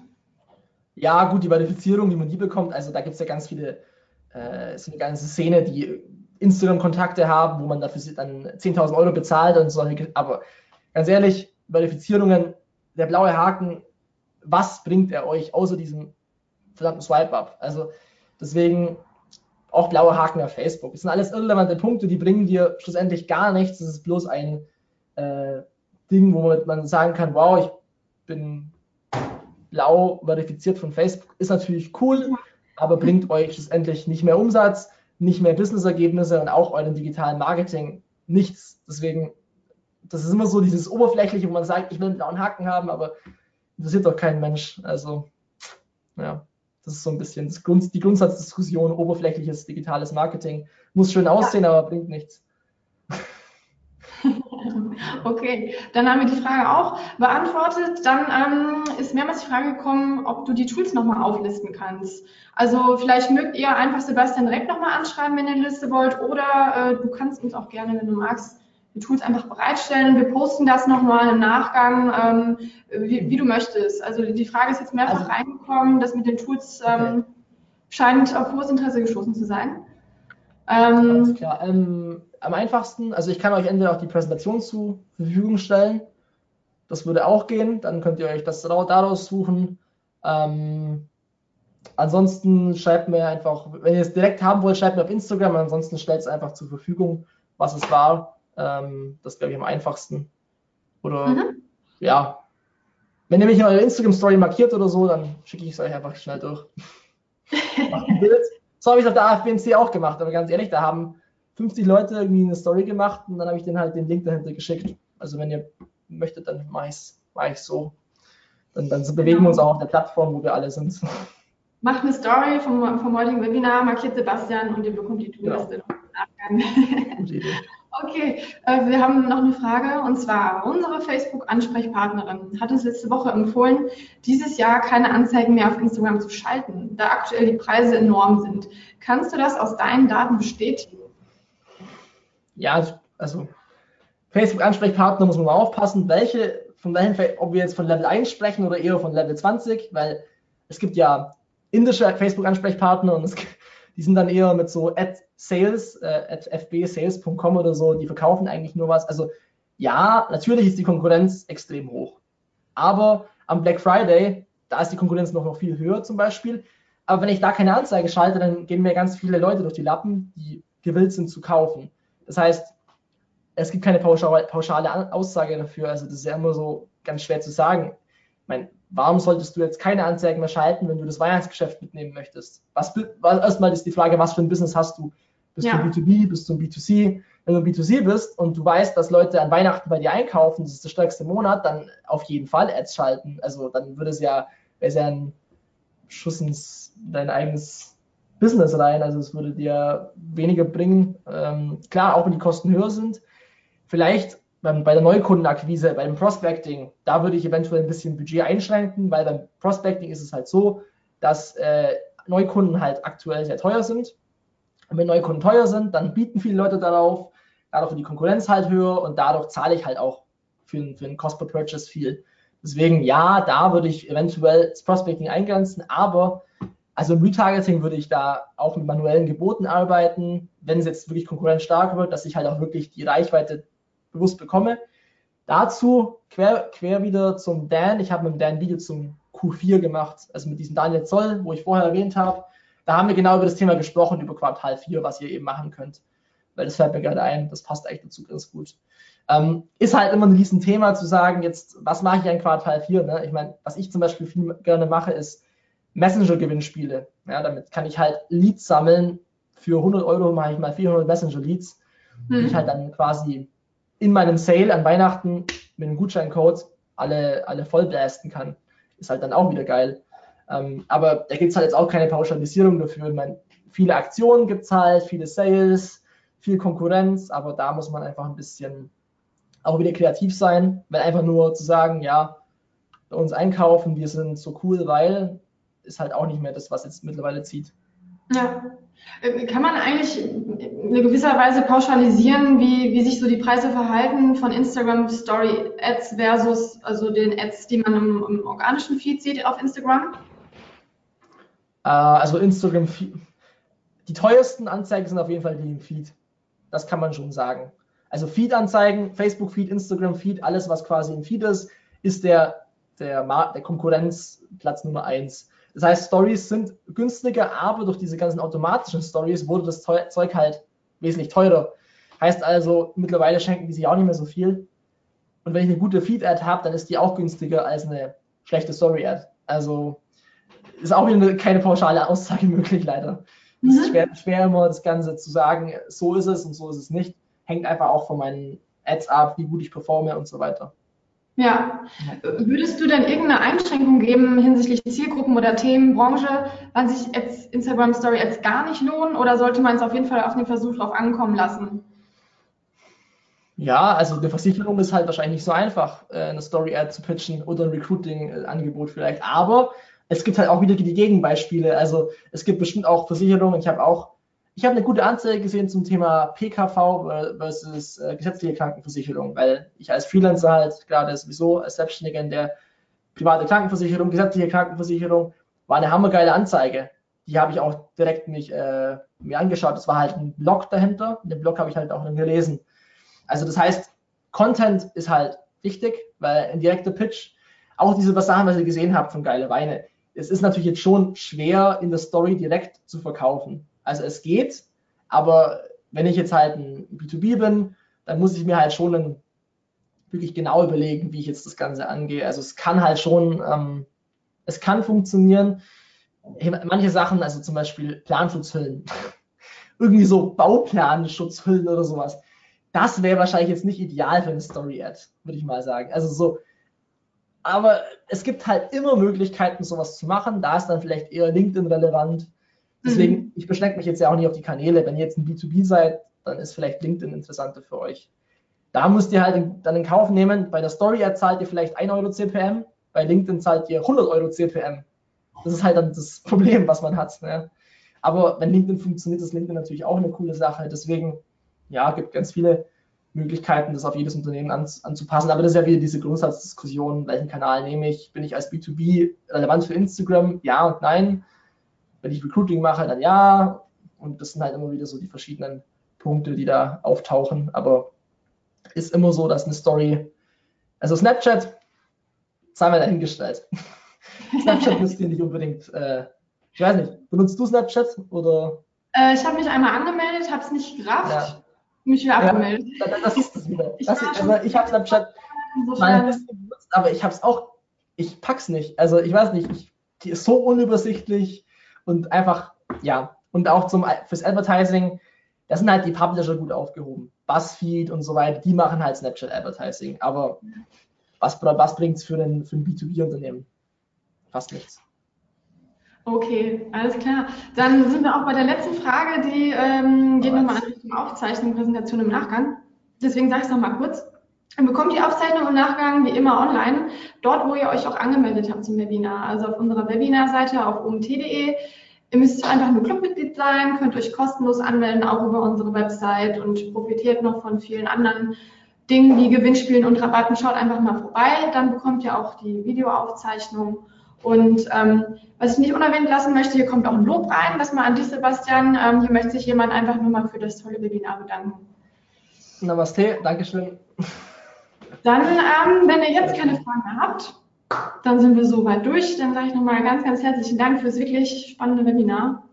Ja, gut, die Verifizierung, wie man die bekommt, also da gibt es ja ganz viele äh, ist eine ganze Szene, die Instagram-Kontakte haben, wo man dafür dann 10.000 Euro bezahlt und so. Aber ganz ehrlich, Verifizierungen, der blaue Haken, was bringt er euch außer diesem verdammten Swipe-Up? Also deswegen auch blaue Haken auf Facebook. Das sind alles irrelevante Punkte, die bringen dir schlussendlich gar nichts. Das ist bloß ein äh, Ding, wo man sagen kann, wow, ich bin blau verifiziert von Facebook. Ist natürlich cool, aber bringt euch schlussendlich nicht mehr Umsatz, nicht mehr Businessergebnisse und auch euren digitalen Marketing nichts. Deswegen, das ist immer so dieses Oberflächliche, wo man sagt, ich will einen blauen Haken haben, aber interessiert doch kein Mensch. Also, ja, das ist so ein bisschen Grund, die Grundsatzdiskussion, oberflächliches digitales Marketing. Muss schön aussehen, ja. aber bringt nichts. *laughs* Okay, dann haben wir die Frage auch beantwortet. Dann ähm, ist mehrmals die Frage gekommen, ob du die Tools nochmal auflisten kannst. Also vielleicht mögt ihr einfach Sebastian direkt nochmal anschreiben, wenn ihr eine Liste wollt, oder äh, du kannst uns auch gerne, wenn du magst, die Tools einfach bereitstellen. Wir posten das nochmal im Nachgang, ähm, wie, wie, du möchtest. Also die Frage ist jetzt mehrfach also, reingekommen, das mit den Tools ähm, okay. scheint auf hohes Interesse gestoßen zu sein. Ähm, Alles klar. Ähm, am einfachsten, also ich kann euch entweder auch die Präsentation zur Verfügung stellen. Das würde auch gehen. Dann könnt ihr euch das daraus suchen. Ähm, ansonsten schreibt mir einfach, wenn ihr es direkt haben wollt, schreibt mir auf Instagram. Ansonsten stellt es einfach zur Verfügung, was es war. Ähm, das glaube ich am einfachsten. Oder mhm. ja, wenn ihr mich in eurer Instagram-Story markiert oder so, dann schicke ich es euch einfach schnell durch. *laughs* So habe ich es auf der AFBMC auch gemacht, aber ganz ehrlich, da haben 50 Leute irgendwie eine Story gemacht und dann habe ich denen halt den Link dahinter geschickt. Also wenn ihr möchtet, dann mache ich es mach so. Dann, dann bewegen wir uns auch auf der Plattform, wo wir alle sind. Macht eine Story vom, vom heutigen Webinar, markiert Sebastian und ihr bekommt die Tourliste genau. Idee. *laughs* Okay, äh, wir haben noch eine Frage und zwar unsere Facebook-Ansprechpartnerin hat uns letzte Woche empfohlen, dieses Jahr keine Anzeigen mehr auf Instagram zu schalten, da aktuell die Preise enorm sind. Kannst du das aus deinen Daten bestätigen? Ja, also Facebook-Ansprechpartner muss man mal aufpassen, welche, von welchen, ob wir jetzt von Level 1 sprechen oder eher von Level 20, weil es gibt ja indische Facebook-Ansprechpartner und es, die sind dann eher mit so at sales, äh, at fbsales.com oder so, die verkaufen eigentlich nur was. Also ja, natürlich ist die Konkurrenz extrem hoch. Aber am Black Friday, da ist die Konkurrenz noch, noch viel höher zum Beispiel. Aber wenn ich da keine Anzeige schalte, dann gehen mir ganz viele Leute durch die Lappen, die gewillt sind zu kaufen. Das heißt, es gibt keine pauschale Aussage dafür. Also das ist ja immer so ganz schwer zu sagen. Ich meine, warum solltest du jetzt keine Anzeigen mehr schalten, wenn du das Weihnachtsgeschäft mitnehmen möchtest? Was, was erstmal ist die Frage, was für ein Business hast du? Bist ja. du B2B, bist du ein B2C? Wenn du B2C bist und du weißt, dass Leute an Weihnachten bei dir einkaufen, das ist der stärkste Monat, dann auf jeden Fall Ads schalten. Also dann würde es ja, wäre es ja ein Schuss ins dein eigenes Business rein. Also es würde dir weniger bringen. Ähm, klar, auch wenn die Kosten höher sind. Vielleicht beim, bei der Neukundenakquise, beim Prospecting, da würde ich eventuell ein bisschen Budget einschränken, weil beim Prospecting ist es halt so, dass äh, Neukunden halt aktuell sehr teuer sind. Und wenn Neukunden teuer sind, dann bieten viele Leute darauf, dadurch wird die Konkurrenz halt höher und dadurch zahle ich halt auch für, für einen Cost per Purchase viel. Deswegen ja, da würde ich eventuell das Prospecting eingrenzen, aber also im Retargeting würde ich da auch mit manuellen Geboten arbeiten, wenn es jetzt wirklich konkurrenzstark wird, dass ich halt auch wirklich die Reichweite bewusst bekomme. Dazu quer, quer wieder zum Dan. Ich habe mit Dan Video zum Q4 gemacht, also mit diesem Daniel Zoll, wo ich vorher erwähnt habe. Da haben wir genau über das Thema gesprochen, über Quartal 4, was ihr eben machen könnt. Weil das fällt mir gerade ein, das passt eigentlich dazu ganz gut. Ähm, ist halt immer ein Riesenthema zu sagen, jetzt, was mache ich in Quartal 4? Ne? Ich meine, was ich zum Beispiel viel gerne mache, ist Messenger-Gewinnspiele. Ja, damit kann ich halt Leads sammeln. Für 100 Euro mache ich mal 400 Messenger-Leads, mhm. die ich halt dann quasi in meinem Sale an Weihnachten mit einem Gutscheincode alle, alle vollblasten kann. Ist halt dann auch wieder geil. Ähm, aber da gibt es halt jetzt auch keine Pauschalisierung dafür. Meine, viele Aktionen gibt es halt, viele Sales, viel Konkurrenz, aber da muss man einfach ein bisschen auch wieder kreativ sein, weil einfach nur zu sagen, ja, bei uns einkaufen, wir sind so cool, weil, ist halt auch nicht mehr das, was jetzt mittlerweile zieht. Ja. Äh, kann man eigentlich in gewisser Weise pauschalisieren, wie, wie sich so die Preise verhalten von Instagram Story Ads versus also den Ads, die man im, im organischen Feed sieht auf Instagram? Äh, also Instagram, die teuersten Anzeigen sind auf jeden Fall die im Feed. Das kann man schon sagen. Also Feed-Anzeigen, Facebook-Feed, Instagram-Feed, alles, was quasi im Feed ist, ist der, der, der Konkurrenzplatz Nummer eins. Das heißt, Stories sind günstiger, aber durch diese ganzen automatischen Stories wurde das Zeug halt wesentlich teurer. Heißt also, mittlerweile schenken die sich auch nicht mehr so viel. Und wenn ich eine gute Feed-Ad habe, dann ist die auch günstiger als eine schlechte Story-Ad. Also ist auch wieder keine pauschale Aussage *laughs* möglich, leider. Es ist mhm. schwer, schwer immer das Ganze zu sagen, so ist es und so ist es nicht. Hängt einfach auch von meinen Ads ab, wie gut ich performe und so weiter. Ja. Würdest du denn irgendeine Einschränkung geben hinsichtlich Zielgruppen oder Themen, Branche, wann sich jetzt Instagram Story jetzt gar nicht lohnen oder sollte man es auf jeden Fall auf den Versuch drauf ankommen lassen? Ja, also eine Versicherung ist halt wahrscheinlich nicht so einfach, äh, eine Story-Ad zu pitchen oder ein Recruiting-Angebot vielleicht. Aber es gibt halt auch wieder die Gegenbeispiele. Also es gibt bestimmt auch Versicherungen. Ich habe auch ich habe eine gute Anzeige gesehen zum Thema PKV versus äh, gesetzliche Krankenversicherung, weil ich als Freelancer halt gerade sowieso als Selbstständiger in der private Krankenversicherung, gesetzliche Krankenversicherung, war eine hammergeile Anzeige. Die habe ich auch direkt mich, äh, mir angeschaut. Das war halt ein Blog dahinter. Den Blog habe ich halt auch dann gelesen. Also das heißt, Content ist halt wichtig, weil ein direkter Pitch, auch diese Sachen, was ihr gesehen habt von geile Weine, es ist natürlich jetzt schon schwer in der Story direkt zu verkaufen. Also es geht, aber wenn ich jetzt halt ein B2B bin, dann muss ich mir halt schon ein, wirklich genau überlegen, wie ich jetzt das Ganze angehe. Also es kann halt schon, ähm, es kann funktionieren. Manche Sachen, also zum Beispiel Planschutzhüllen, *laughs* irgendwie so Bauplanschutzhüllen oder sowas, das wäre wahrscheinlich jetzt nicht ideal für eine Story-Ad, würde ich mal sagen. Also so, aber es gibt halt immer Möglichkeiten, sowas zu machen. Da ist dann vielleicht eher LinkedIn relevant Deswegen, mhm. ich beschränke mich jetzt ja auch nicht auf die Kanäle. Wenn ihr jetzt ein B2B seid, dann ist vielleicht LinkedIn interessanter für euch. Da müsst ihr halt dann in Kauf nehmen, bei der Story Ad zahlt ihr vielleicht 1 Euro CPM, bei LinkedIn zahlt ihr 100 Euro CPM. Das ist halt dann das Problem, was man hat. Ne? Aber wenn LinkedIn funktioniert, ist LinkedIn natürlich auch eine coole Sache. Deswegen, ja, gibt ganz viele Möglichkeiten, das auf jedes Unternehmen an, anzupassen. Aber das ist ja wieder diese Grundsatzdiskussion, welchen Kanal nehme ich? Bin ich als B2B relevant für Instagram? Ja und nein. Wenn ich Recruiting mache, dann ja. Und das sind halt immer wieder so die verschiedenen Punkte, die da auftauchen. Aber ist immer so, dass eine Story, also Snapchat, sei mal dahingestellt. *laughs* Snapchat müsst ihr nicht unbedingt, äh, ich weiß nicht, benutzt du Snapchat oder? Äh, ich habe mich einmal angemeldet, habe es nicht gerafft, Ja. mich wieder Ja, abgemeldet. da- das ist es wieder. Ich Das also ich habe Snapchat mal benutzt, aber ich habe es auch, ich pack's nicht. Also ich weiß nicht, ich, die ist so unübersichtlich und einfach, ja. Und auch zum, fürs Advertising, da sind halt die Publisher gut aufgehoben. Buzzfeed und so weiter, die machen halt Snapchat Advertising. Aber was, was bringt's für ein, für ein B2B-Unternehmen? Fast nichts. okay, alles klar. Dann sind wir auch bei der letzten Frage, die ähm, geht nochmal an Richtung Aufzeichnung, Präsentation im Nachgang. Deswegen sage ich es nochmal kurz. Ihr bekommt die Aufzeichnung im Nachgang wie immer online, dort, wo ihr euch auch angemeldet habt zum Webinar, also auf unserer Webinarseite auf omt.de. Ihr müsst einfach nur Clubmitglied sein, könnt euch kostenlos anmelden, auch über unsere Website und profitiert noch von vielen anderen Dingen wie Gewinnspielen und Rabatten. Schaut einfach mal vorbei, dann bekommt ihr auch die Videoaufzeichnung. Und ähm, was ich nicht unerwähnt lassen möchte, hier kommt auch ein Lob rein, das mal an dich, Sebastian. Ähm, hier möchte sich jemand einfach nur mal für das tolle Webinar bedanken. Namaste, Dankeschön. Dann, ähm, wenn ihr jetzt keine Fragen mehr habt, dann sind wir soweit durch. Dann sage ich nochmal ganz, ganz herzlichen Dank fürs wirklich spannende Webinar.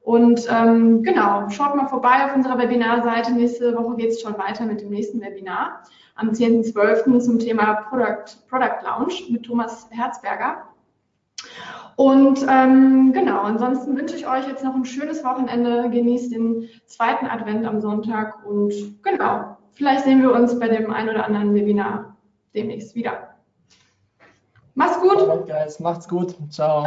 Und ähm, genau, schaut mal vorbei auf unserer Webinarseite. Nächste Woche geht es schon weiter mit dem nächsten Webinar am 10.12. zum Thema Product, Product Launch mit Thomas Herzberger. Und ähm, genau, ansonsten wünsche ich euch jetzt noch ein schönes Wochenende. Genießt den zweiten Advent am Sonntag und genau, vielleicht sehen wir uns bei dem ein oder anderen Webinar demnächst wieder. Mach's gut! Alright, guys, macht's gut. Ciao.